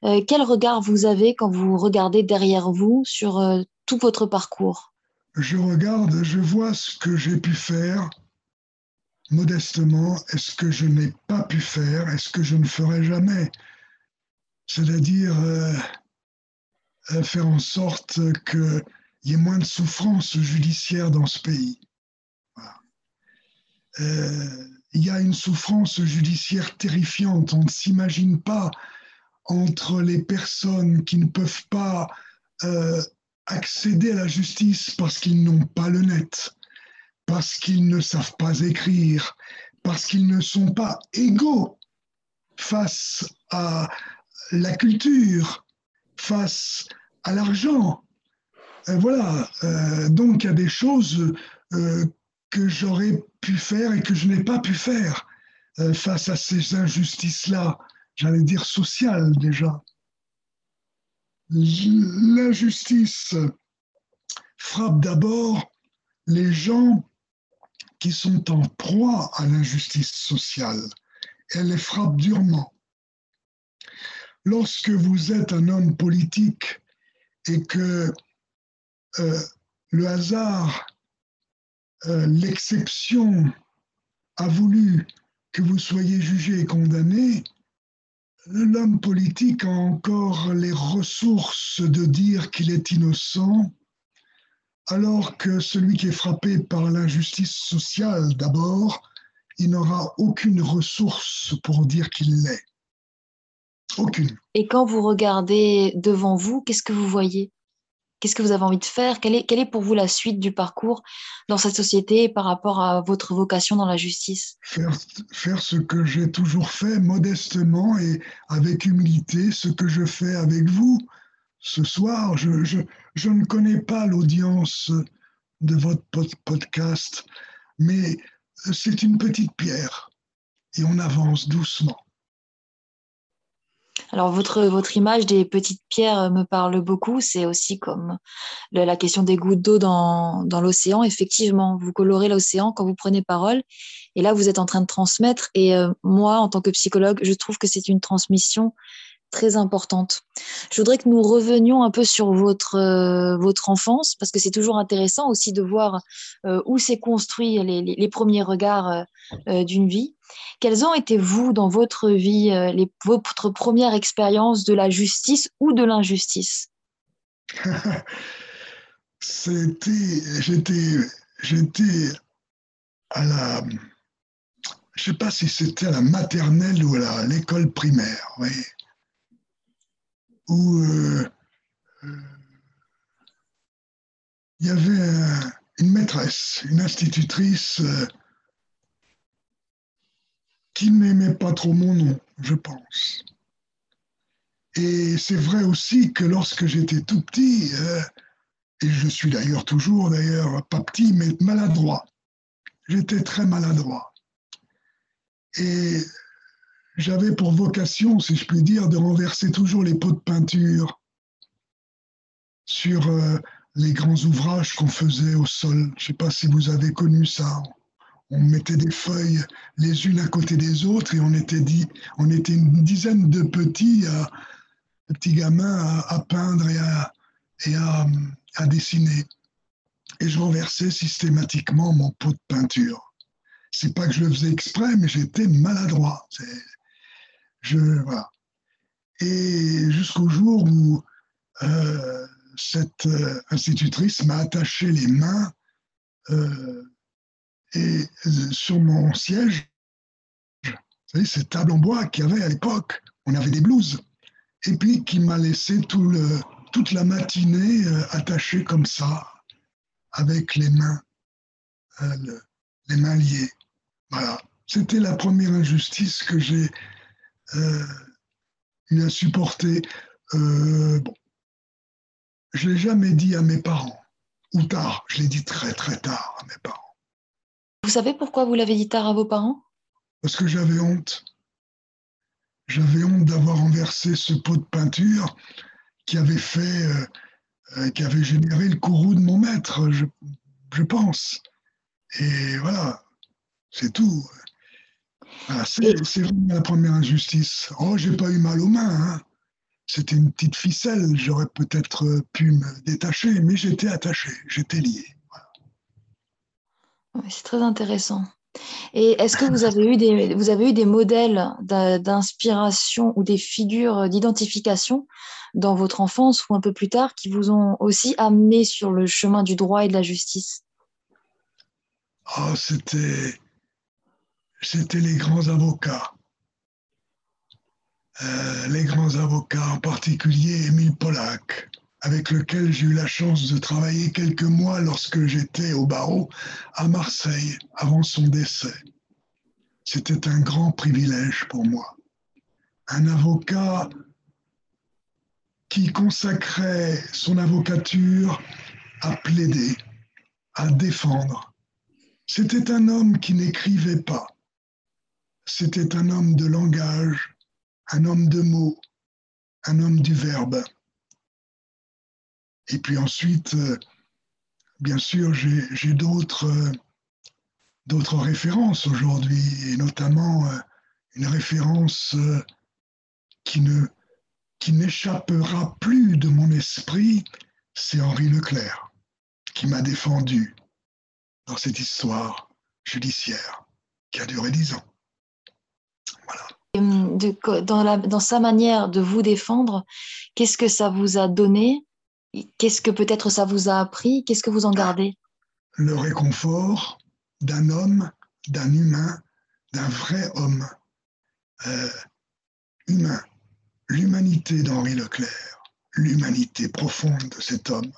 euh, quel regard vous avez quand vous regardez derrière vous sur tout votre parcours? Je regarde, je vois ce que j'ai pu faire modestement et ce que je n'ai pas pu faire et ce que je ne ferai jamais. C'est-à-dire faire en sorte qu'il y ait moins de souffrance judiciaire dans ce pays. Euh, il y a une souffrance judiciaire terrifiante. On ne s'imagine pas entre les personnes qui ne peuvent pas euh, accéder à la justice parce qu'ils n'ont pas le net, parce qu'ils ne savent pas écrire, parce qu'ils ne sont pas égaux face à la culture, face à l'argent. Euh, voilà, donc il y a des choses que j'aurais pu faire et que je n'ai pas pu faire face à ces injustices-là, j'allais dire sociales déjà. L'injustice frappe d'abord les gens qui sont en proie à l'injustice sociale. Elle les frappe durement. Lorsque vous êtes un homme politique et que euh, le hasard, euh, l'exception a voulu que vous soyez jugé et condamné, l'homme politique a encore les ressources de dire qu'il est innocent, alors que celui qui est frappé par l'injustice sociale d'abord, il n'aura aucune ressource pour dire qu'il l'est. Aucune. Et quand vous regardez devant vous, qu'est-ce que vous voyez? Qu'est-ce que vous avez envie de faire? Quelle est, pour vous la suite du parcours dans cette société par rapport à votre vocation dans la justice? Faire, ce que j'ai toujours fait modestement et avec humilité, ce que je fais avec vous ce soir. Je, ne connais pas l'audience de votre podcast, mais c'est une petite pierre et on avance doucement. Alors votre, votre image des petites pierres me parle beaucoup. C'est aussi comme la question des gouttes d'eau dans, dans l'océan. Effectivement, vous colorez l'océan quand vous prenez parole. Et là, vous êtes en train de transmettre. Et euh, moi, en tant que psychologue, je trouve que c'est une transmission très importante. Je voudrais que nous revenions un peu sur votre, euh, votre enfance, parce que c'est toujours intéressant aussi de voir euh, où s'est construit les, les, premiers regards euh, d'une vie. Quelles ont été, vous, dans votre vie, les, votre première expérience de la justice ou de l'injustice? C'était, j'étais, à la, je sais pas si c'était à la maternelle ou à l'école primaire, oui. Où euh, euh, il y avait une maîtresse, une institutrice euh, qui n'aimait pas trop mon nom, je pense. Et c'est vrai aussi que lorsque j'étais tout petit, et je suis d'ailleurs toujours d'ailleurs pas petit, mais maladroit, j'étais très maladroit. Et j'avais pour vocation, si je puis dire, de renverser toujours les pots de peinture sur euh, les grands ouvrages qu'on faisait au sol. Je ne sais pas si vous avez connu ça. On mettait des feuilles les unes à côté des autres et on était, dit, on était une dizaine de petits, petits gamins à, peindre et, à, et à, à dessiner. Et je renversais systématiquement mon pot de peinture. C'est pas que je le faisais exprès, mais j'étais maladroit. Je, voilà. Et jusqu'au jour où euh, cette euh, institutrice m'a attaché les mains euh, et sur mon siège, vous savez, cette table en bois qu'il y avait à l'époque, on avait des blouses, et puis qui m'a laissé toute la matinée attachée comme ça, avec les mains, le, les mains liées. Voilà. C'était la première injustice que j'ai euh, supporté. Euh, bon, je l'ai jamais dit à mes parents, ou tard. Je l'ai dit très très tard à mes parents. Vous savez pourquoi vous l'avez dit tard à vos parents? Parce que j'avais honte. J'avais honte d'avoir renversé ce pot de peinture qui avait fait, euh, euh qui avait généré le courroux de mon maître, je, je pense. Et voilà, c'est tout. C'est vraiment la première injustice. Oh, j'ai pas eu mal aux mains. Hein. C'était une petite ficelle. J'aurais peut-être euh, pu me détacher, mais j'étais attaché, j'étais lié. C'est très intéressant. Et est-ce que vous avez eu des, modèles d'inspiration ou des figures d'identification dans votre enfance ou un peu plus tard qui vous ont aussi amené sur le chemin du droit et de la justice? Oh, c'était c'était les grands avocats. Euh, les grands avocats, en particulier Émile Pollack, avec lequel j'ai eu la chance de travailler quelques mois lorsque j'étais au barreau à Marseille avant son décès. C'était un grand privilège pour moi. Un avocat qui consacrait son avocature à plaider, à défendre. C'était un homme qui n'écrivait pas. C'était un homme de langage, un homme de mots, un homme du verbe. Et puis ensuite, euh, bien sûr, j'ai d'autres euh, d'autres références aujourd'hui, et notamment euh, une référence qui ne qui n'échappera plus de mon esprit, c'est Henri Leclerc, qui m'a défendu dans cette histoire judiciaire qui a duré dix ans. Voilà. dans, dans sa manière de vous défendre, qu'est-ce que ça vous a donné Qu'est-ce que peut-être ça vous a appris? Qu'est-ce que vous en gardez? Le réconfort d'un homme, d'un humain, d'un vrai homme euh, humain. L'humanité d'Henri Leclerc, l'humanité profonde de cet homme.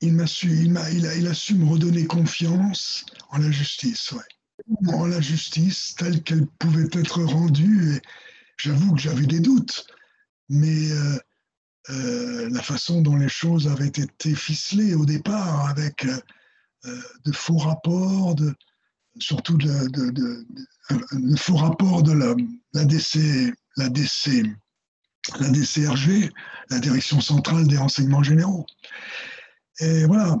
Il, m'a su, il, a, il a su me redonner confiance en la justice, ouais. en la justice telle qu'elle pouvait être rendue. J'avoue que j'avais des doutes, mais euh, euh, la façon dont les choses avaient été ficelées au départ, avec euh, euh, de faux rapports, surtout de, faux rapports de la, la, la, DC, la DCRG, la Direction centrale des renseignements généraux. Et voilà.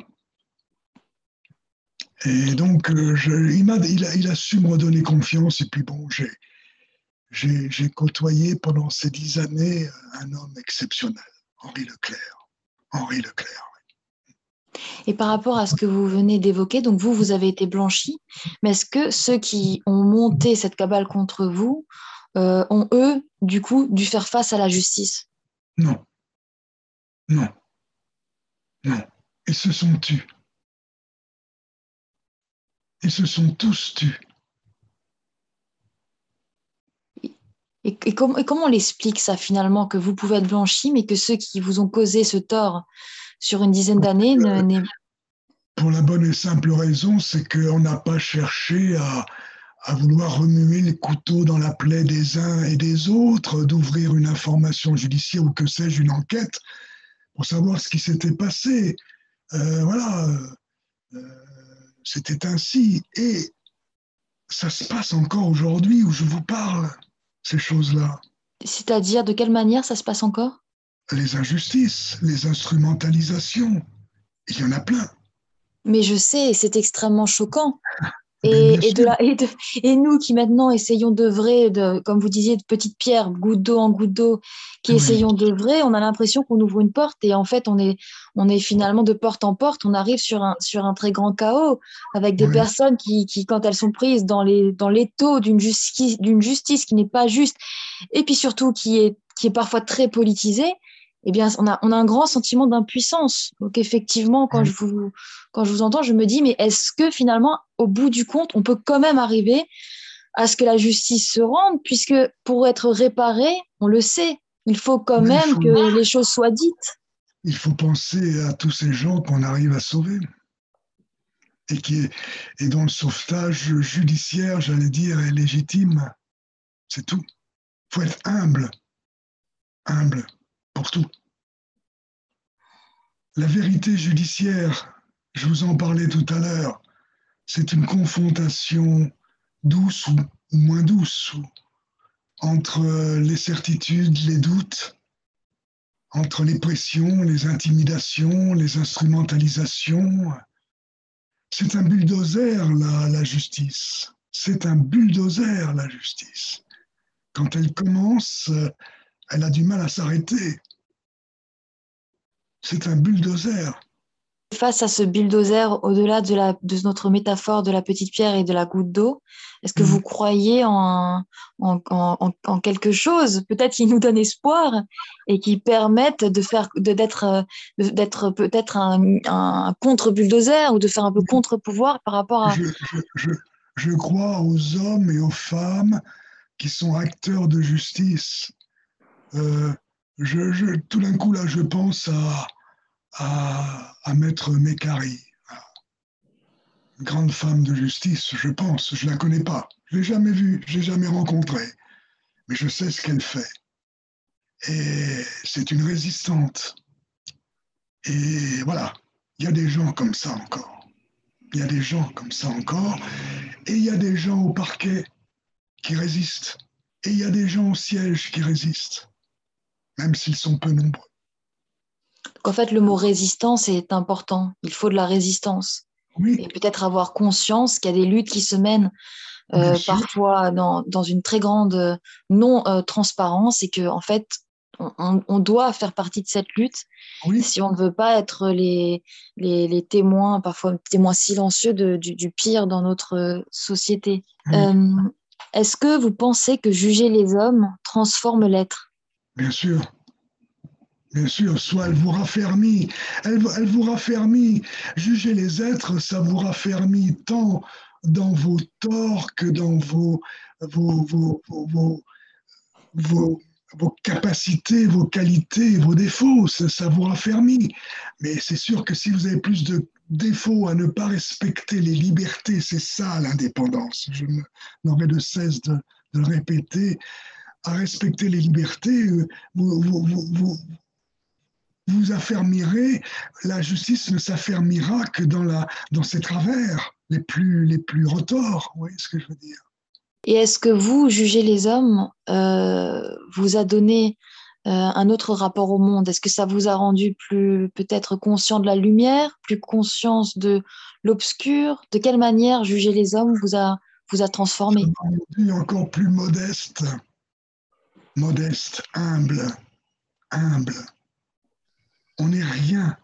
Et donc, il, a, il, a, il a su me redonner confiance, et puis bon, j'ai j'ai côtoyé pendant ces dix années un homme exceptionnel, Henri Leclerc. Henri Leclerc. Et par rapport à ce que vous venez d'évoquer, donc vous, vous avez été blanchi, mais est-ce que ceux qui ont monté cette cabale contre vous euh, ont, eux, du coup, dû faire face à la justice? Non. Non. Non. Ils se sont tus. Ils se sont tous tus. Et, comment on l'explique ça finalement, que vous pouvez être blanchi, mais que ceux qui vous ont causé ce tort sur une dizaine d'années euh, Pour la bonne et simple raison, c'est qu'on n'a pas cherché à, à vouloir remuer le couteau dans la plaie des uns et des autres, d'ouvrir une information judiciaire ou que sais-je, une enquête, pour savoir ce qui s'était passé. Euh, voilà, euh, c'était ainsi. Et ça se passe encore aujourd'hui où je vous parle ces choses-là. C'est-à-dire, de quelle manière ça se passe encore? Les injustices, les instrumentalisations. Il y en a plein. Mais je sais, c'est extrêmement choquant. Et, de la, et, de, et, nous qui maintenant essayons d'œuvrer, de, comme vous disiez, de petites pierres, goutte d'eau en goutte d'eau, qui essayons essayons d'œuvrer, on a l'impression qu'on ouvre une porte et en fait on est, on est finalement de porte en porte, on arrive sur un, sur un très grand chaos avec des personnes qui, qui, quand elles sont prises dans les dans l'étau d'une justice, d'une justice qui n'est pas juste et puis surtout qui est, qui est parfois très politisée, eh bien, on a, on a un grand sentiment d'impuissance. Donc, effectivement, quand, je vous, quand je vous entends, je me dis, mais est-ce que finalement, au bout du compte, on peut quand même arriver à ce que la justice se rende, puisque pour être réparé, on le sait, il faut quand même que les choses soient dites. Il faut penser à tous ces gens qu'on arrive à sauver et, qui est, et dont le sauvetage judiciaire, j'allais dire, est légitime. C'est tout. Il faut être humble. Humble pour tout. La vérité judiciaire, je vous en parlais tout à l'heure, c'est une confrontation douce ou, moins douce entre les certitudes, les doutes, entre les pressions, les intimidations, les instrumentalisations. C'est un bulldozer, la, la justice. C'est un bulldozer, la justice. Quand elle commence, elle a du mal à s'arrêter. C'est un bulldozer. Face à ce bulldozer, au-delà de, la, de notre métaphore de la petite pierre et de la goutte d'eau, est-ce que mm. vous croyez en, en, quelque chose, peut-être qui nous donne espoir et qui permette de faire, d'être, d'être peut-être un, contre-bulldozer ou de faire un peu contre-pouvoir par rapport à. je crois aux hommes et aux femmes qui sont acteurs de justice. Euh, tout d'un coup, là, je pense à Maître Mécari, grande femme de justice, je pense. Je ne la connais pas. Je ne l'ai jamais vue, je ne l'ai jamais rencontrée. Mais je sais ce qu'elle fait. Et c'est une résistante. Et voilà, il y a des gens comme ça encore. Il y a des gens comme ça encore. Et il y a des gens au parquet qui résistent. Et il y a des gens au siège qui résistent, même s'ils sont peu nombreux. En fait, le mot résistance est important. Il faut de la résistance. Oui. Et peut-être avoir conscience qu'il y a des luttes qui se mènent euh, parfois dans, dans, une très grande euh, non-transparence et que, en fait, on, on, doit faire partie de cette lutte oui. si on ne veut pas être les, les, les témoins, parfois témoins silencieux de, du, du, pire dans notre société. Oui. Euh, Est-ce que vous pensez que juger les hommes transforme l'être? Bien sûr. Bien sûr, soit elle vous raffermit, elle, elle, vous raffermit. Juger les êtres, ça vous raffermit tant dans vos torts que dans vos, vos, vos, vos, vos, capacités, vos qualités, vos défauts. Ça, ça vous raffermit. Mais c'est sûr que si vous avez plus de défauts à ne pas respecter les libertés, c'est ça l'indépendance. Je n'aurai de cesse de, de le répéter. À respecter les libertés, vous, vous, vous, vous affermirez, la justice ne s'affermira que dans, la, dans ses travers les plus, les plus retors. Vous voyez ce que je veux dire. Et est-ce que vous, jugez les hommes, euh, vous a donné euh, un autre rapport au monde? Est-ce que ça vous a rendu plus peut-être conscient de la lumière, plus conscience de l'obscur? De quelle manière juger les hommes vous a, vous a transformé? Encore plus modeste, modeste, humble, humble on n'est rien.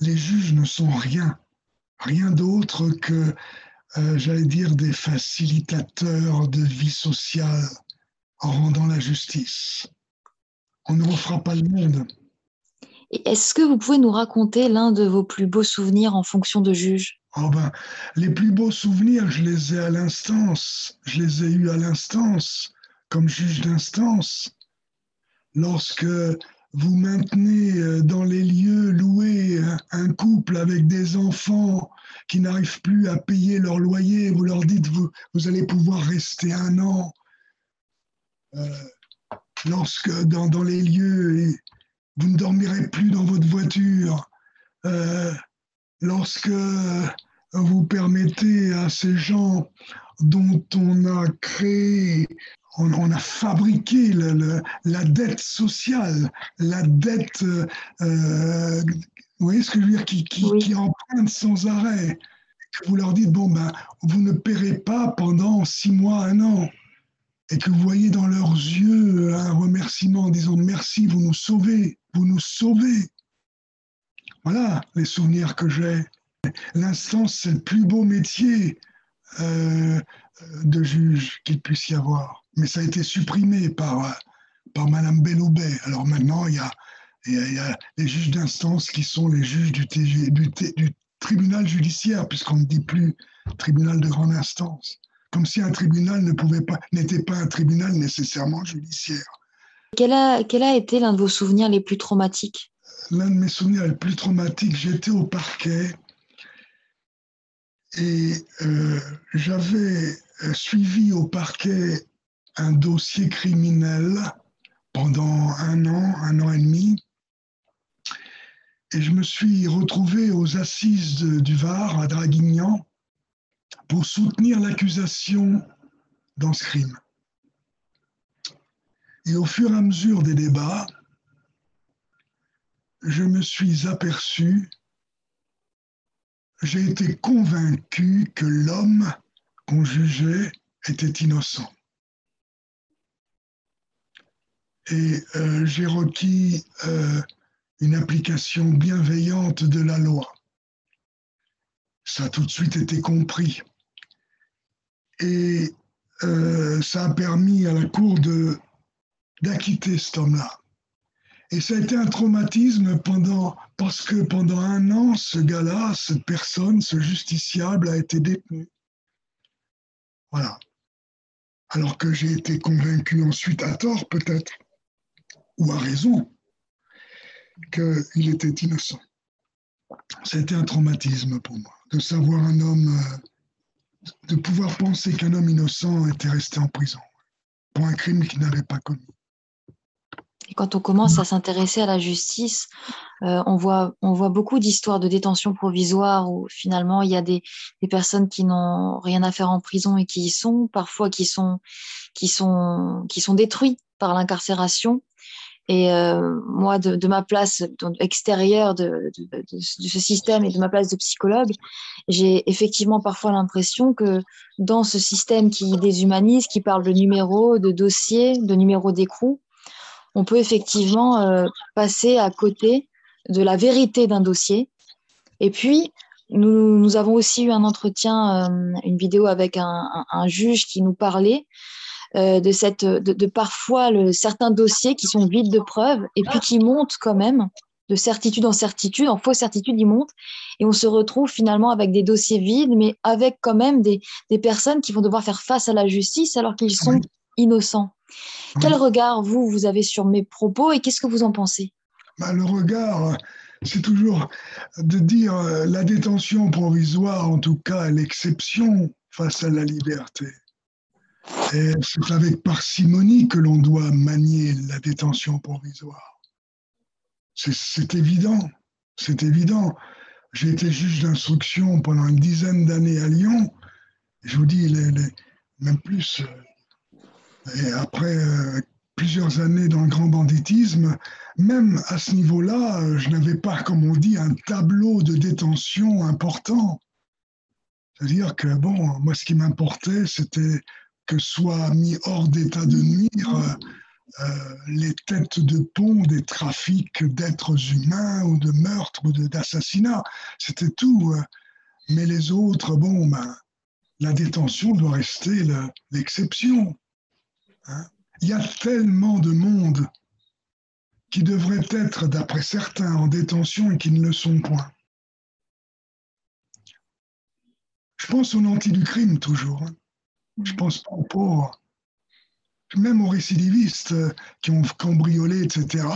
Les juges ne sont rien. Rien d'autre que, euh, j'allais dire, des facilitateurs de vie sociale en rendant la justice. On ne refera pas le monde. Est-ce que vous pouvez nous raconter l'un de vos plus beaux souvenirs en fonction de juge? Oh ben, Les plus beaux souvenirs, je les ai à l'instance. Je les ai eus à l'instance, comme juge d'instance. Lorsque vous maintenez dans les lieux loués un couple avec des enfants qui n'arrivent plus à payer leur loyer, vous leur dites vous, vous allez pouvoir rester un an. Euh, lorsque dans, dans, les lieux, vous ne dormirez plus dans votre voiture, euh, lorsque vous permettez à ces gens dont on a créé on, on, a fabriqué le, le, la dette sociale, la dette, euh, vous voyez ce que je veux dire, qui, qui, Oui. qui emprunte sans arrêt. Que vous leur dites, bon, ben, vous ne paierez pas pendant six mois, un an. Et que vous voyez dans leurs yeux un remerciement en disant merci, vous nous sauvez, vous nous sauvez. Voilà les souvenirs que j'ai. L'instance, c'est le plus beau métier euh, de juge qu'il puisse y avoir mais ça a été supprimé par, par Madame Belloubet. Alors maintenant, il y a, il y a, il y a les juges d'instance qui sont les juges du, TG, du, du tribunal judiciaire, puisqu'on ne dit plus tribunal de grande instance. Comme si un tribunal ne pouvait pas, n'était pas un tribunal nécessairement judiciaire. Quel a, quel a été l'un de vos souvenirs les plus traumatiques? L'un de mes souvenirs les plus traumatiques, j'étais au parquet et euh, j'avais suivi au parquet un dossier criminel pendant un an, un an et demi. Et je me suis retrouvé aux assises du Var, à Draguignan, pour soutenir l'accusation dans ce crime. Et au fur et à mesure des débats, je me suis aperçu, j'ai été convaincu que l'homme qu'on jugeait était innocent et euh, j'ai requis euh, une application bienveillante de la loi. Ça a tout de suite été compris. Et euh, ça a permis à la Cour d'acquitter cet homme-là. Et ça a été un traumatisme pendant, parce que pendant un an, ce gars-là, cette personne, ce justiciable a été détenu. Voilà. Alors que j'ai été convaincu ensuite, à tort peut-être, ou à raison, qu'il était innocent. C'était un traumatisme pour moi, de savoir un homme, euh, de pouvoir penser qu'un homme innocent était resté en prison pour un crime qu'il n'avait pas commis. Et quand on commence à s'intéresser à la justice, euh, on, voit, on voit beaucoup d'histoires de détention provisoire où finalement il y a des, des personnes qui n'ont rien à faire en prison et qui y sont, parfois qui sont, qui sont, qui sont détruits par l'incarcération. Et euh, moi, de, de, ma place extérieure de, de, de, ce système et de ma place de psychologue, j'ai effectivement parfois l'impression que dans ce système qui déshumanise, qui parle de numéros, de dossiers, de numéros d'écrou, on peut effectivement euh, passer à côté de la vérité d'un dossier. Et puis, nous, nous, avons aussi eu un entretien, euh, une vidéo avec un, un, un, juge qui nous parlait euh, de, cette, de, de parfois le, certains dossiers qui sont vides de preuves et puis qui montent quand même de certitude en certitude, en fausse certitude, ils montent. Et on se retrouve finalement avec des dossiers vides, mais avec quand même des, des personnes qui vont devoir faire face à la justice alors qu'ils sont innocents. Quel regard, vous, vous avez sur mes propos et qu'est-ce que vous en pensez? Bah, Le regard, c'est toujours de dire euh, la détention provisoire, en tout cas, l'exception face à la liberté. Et c'est avec parcimonie que l'on doit manier la détention provisoire. C'est évident, c'est évident. J'ai été juge d'instruction pendant une dizaine d'années à Lyon. Je vous dis, les, les, même plus, et après euh, plusieurs années dans le grand banditisme, même à ce niveau-là, je n'avais pas, comme on dit, un tableau de détention important. C'est-à-dire que, bon, moi, ce qui m'importait, c'était que soient mis hors d'état de nuire euh, euh, les têtes de pont des trafics d'êtres humains ou de meurtres ou d'assassinats. C'était tout. Mais les autres, bon, ben, la détention doit rester l'exception. Il y a tellement de monde qui devrait être, d'après certains, en détention et qui ne le sont point. Je pense aux nantis du crime toujours. Hein. Je pense aux pauvres. Même aux récidivistes qui ont cambriolé, etc.,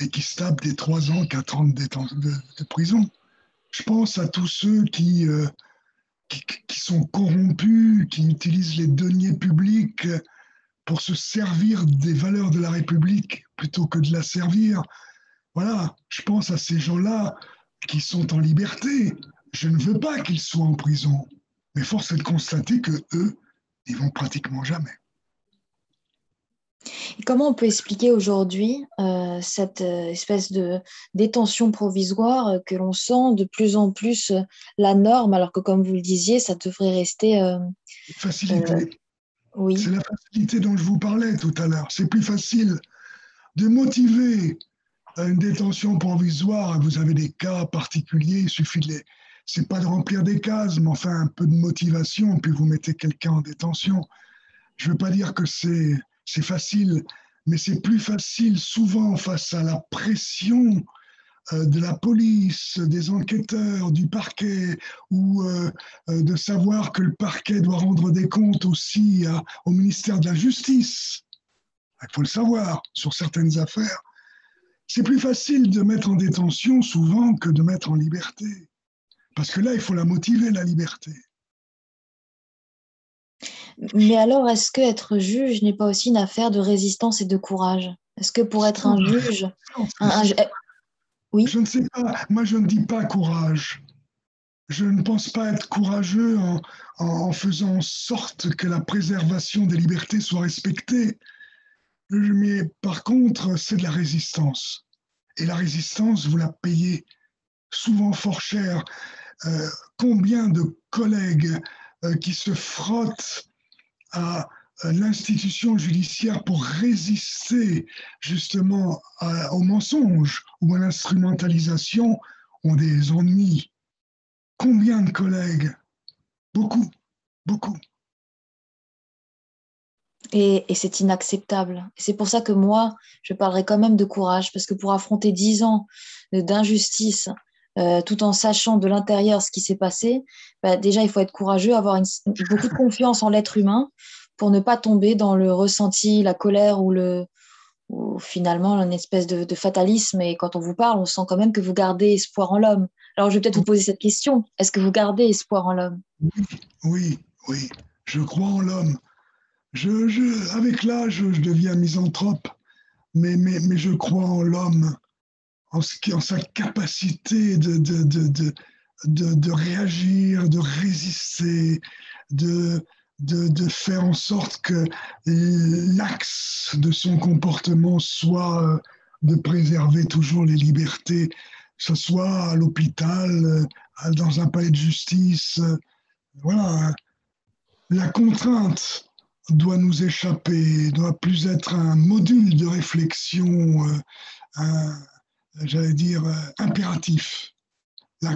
et qui se tapent des 3 ans, 4 ans de, de, prison. Je pense à tous ceux qui, euh, qui, qui, sont corrompus, qui utilisent les deniers publics pour se servir des valeurs de la République plutôt que de la servir. Voilà, je pense à ces gens-là qui sont en liberté. Je ne veux pas qu'ils soient en prison, mais force est de constater que eux, ils vont pratiquement jamais. Et comment on peut expliquer aujourd'hui euh, cette euh, espèce de détention provisoire que l'on sent de plus en plus la norme, alors que comme vous le disiez, ça devrait rester... Euh, Facilité. C'est la facilité dont je vous parlais tout à l'heure. C'est plus facile de motiver une détention provisoire. Vous avez des cas particuliers, il suffit de les. C'est pas de remplir des cases, mais enfin un peu de motivation, puis vous mettez quelqu'un en détention. Je ne veux pas dire que c'est facile, mais c'est plus facile souvent face à la pression de la police, des enquêteurs, du parquet, ou euh, euh, de savoir que le parquet doit rendre des comptes aussi à, au ministère de la Justice. Il faut le savoir sur certaines affaires. C'est plus facile de mettre en détention souvent que de mettre en liberté. Parce que là, il faut la motiver, la liberté. Mais alors, est-ce que être juge n'est pas aussi une affaire de résistance et de courage? Est-ce que pour être un juge, un, un, Je ne sais pas. Moi, je ne dis pas courage. Je ne pense pas être courageux en, en, faisant en sorte que la préservation des libertés soit respectée. Mais par contre, c'est de la résistance. Et la résistance, vous la payez souvent fort cher. Euh, combien de collègues euh, qui se frottent à l'institution judiciaire pour résister justement à, au mensonge ou à l'instrumentalisation ont des ennuis. Combien de collègues? Beaucoup, beaucoup. Et, et c'est inacceptable. C'est pour ça que moi, je parlerai quand même de courage, parce que pour affronter dix ans d'injustice, euh, tout en sachant de l'intérieur ce qui s'est passé, bah, déjà, il faut être courageux, avoir beaucoup de confiance en l'être humain pour ne pas tomber dans le ressenti, la colère ou, le, ou finalement une espèce de, fatalisme. Et quand on vous parle, on sent quand même que vous gardez espoir en l'homme. Alors, je vais peut-être vous poser cette question. Est-ce que vous gardez espoir en l'homme? Oui, oui, je crois en l'homme. Je, avec l'âge, je deviens misanthrope, mais, mais, mais je crois en l'homme en, en sa capacité de, de, de, de, réagir, de résister, de, de, faire en sorte que l'axe de son comportement soit euh, de préserver toujours les libertés, que ce soit à l'hôpital, euh, dans un palais de justice. Euh, voilà. La contrainte doit nous échapper, doit plus être un module de réflexion, j'allais dire, impératif.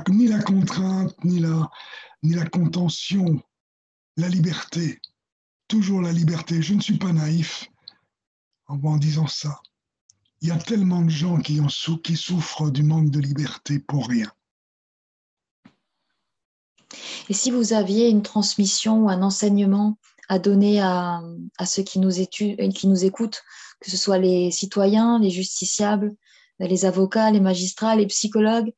ni la contrainte, ni la, ni la contention, la liberté. Toujours la liberté. Je ne suis pas naïf en, disant ça. Il y a tellement de gens qui, en qui souffrent du manque de liberté pour rien. Et si vous aviez une transmission ou un enseignement à donner à, à ceux qui nous, qui nous écoutent, que ce soit les citoyens, les justiciables, les avocats, les magistrats, les psychologues.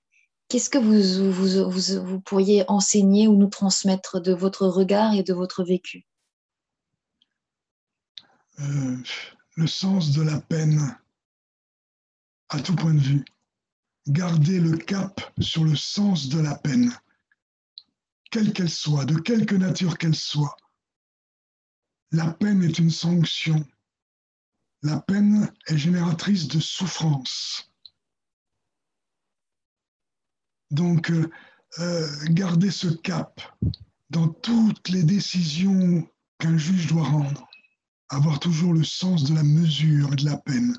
Qu'est-ce que vous, pourriez enseigner ou nous transmettre de votre regard et de votre vécu? Euh, Le sens de la peine, à tout point de vue. Garder le cap sur le sens de la peine, quelle qu'elle soit, de quelque nature qu'elle soit. La peine est une sanction. La peine est génératrice de souffrance. Donc, euh, euh, garder ce cap dans toutes les décisions qu'un juge doit rendre, avoir toujours le sens de la mesure et de la peine,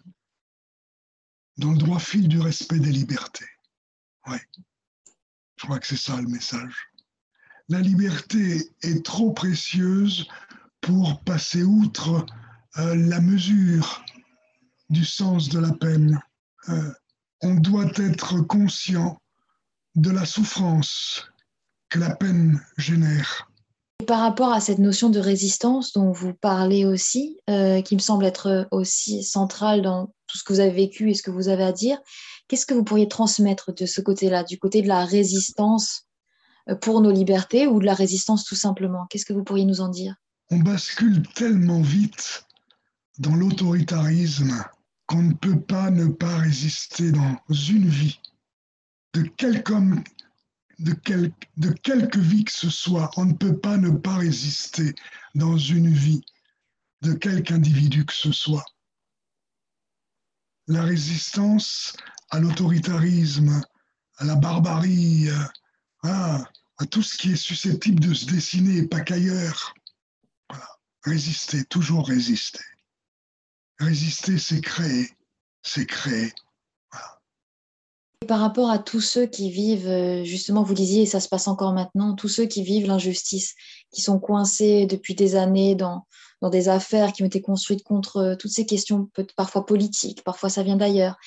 dans le droit fil du respect des libertés. Oui, je crois que c'est ça le message. La liberté est trop précieuse pour passer outre euh, la mesure du sens de la peine. on doit être conscient de la souffrance que la peine génère. par rapport à cette notion de résistance dont vous parlez aussi, euh, qui me semble être aussi centrale dans tout ce que vous avez vécu et ce que vous avez à dire, qu'est-ce que vous pourriez transmettre de ce côté-là, du côté de la résistance euh, pour nos libertés ou de la résistance tout simplement? Qu'est-ce que vous pourriez nous en dire? On bascule tellement vite dans l'autoritarisme qu'on ne peut pas ne pas résister dans une vie de quelque de, de quelque vie que ce soit, on ne peut pas ne pas résister dans une vie de quelque individu que ce soit. La résistance à l'autoritarisme, à la barbarie, à, à, tout ce qui est susceptible de se dessiner, pas qu'ailleurs. Résister, toujours résister. Résister, c'est créer, c'est créer par rapport à tous ceux qui vivent, euh, justement, vous disiez, et ça se passe encore maintenant, tous ceux qui vivent l'injustice, qui sont coincés depuis des années dans, dans des affaires qui ont été construites contre euh, toutes ces questions, parfois politiques, parfois ça vient d'ailleurs.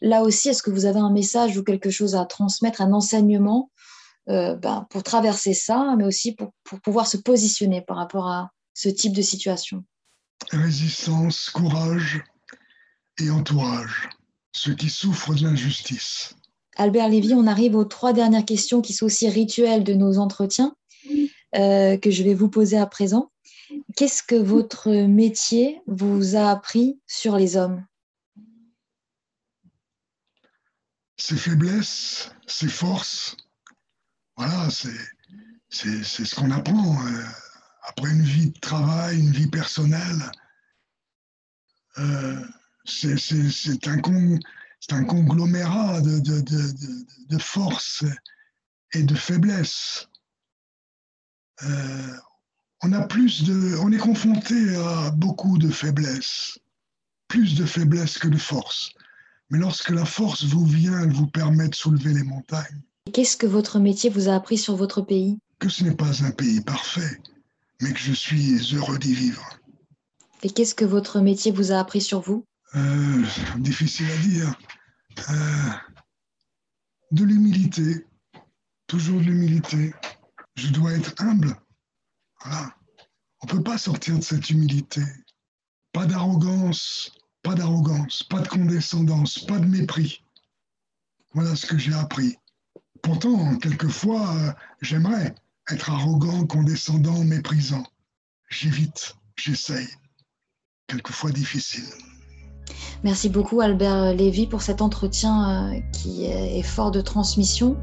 Là aussi, est-ce que vous avez un message ou quelque chose à transmettre, un enseignement euh, ben, pour traverser ça, mais aussi pour, pour pouvoir se positionner par rapport à ce type de situation? Résistance, courage et entourage, ceux qui souffrent de l'injustice. Albert Lévy, on arrive aux trois dernières questions qui sont aussi rituelles de nos entretiens, euh, que je vais vous poser à présent. Qu'est-ce que votre métier vous a appris sur les hommes? Ses faiblesses, ses forces. Voilà, c'est ce qu'on apprend euh, après une vie de travail, une vie personnelle. Euh, c'est un, c'est un conglomérat de, de, de, de, forces et de faiblesses. Euh, on, a plus de, on est confronté à beaucoup de faiblesses, plus de faiblesses que de force. Mais lorsque la force vous vient, elle vous permet de soulever les montagnes. Qu'est-ce que votre métier vous a appris sur votre pays? Que ce n'est pas un pays parfait, mais que je suis heureux d'y vivre. Et qu'est-ce que votre métier vous a appris sur vous? Euh, difficile à dire. Euh, de l'humilité, toujours de l'humilité. Je dois être humble. Voilà. On ne peut pas sortir de cette humilité. Pas d'arrogance, pas d'arrogance, pas de condescendance, pas de mépris. Voilà ce que j'ai appris. Pourtant, quelquefois, euh, j'aimerais être arrogant, condescendant, méprisant. J'évite, j'essaye. Quelquefois difficile. Merci beaucoup Albert Lévy pour cet entretien euh, qui est fort de transmission,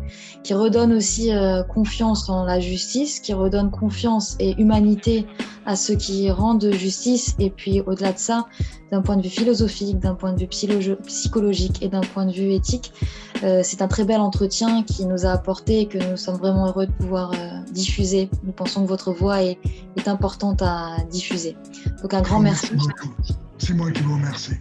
qui redonne aussi euh, confiance en la justice, qui redonne confiance et humanité à ceux qui rendent justice. Et puis au-delà de ça, d'un point de vue philosophique, d'un point de vue psychologique et d'un point de vue éthique, euh, c'est un très bel entretien qui nous a apporté et que nous sommes vraiment heureux de pouvoir diffuser. Nous pensons que votre voix est, est importante à diffuser. Donc un grand merci. C'est moi qui vous remercie.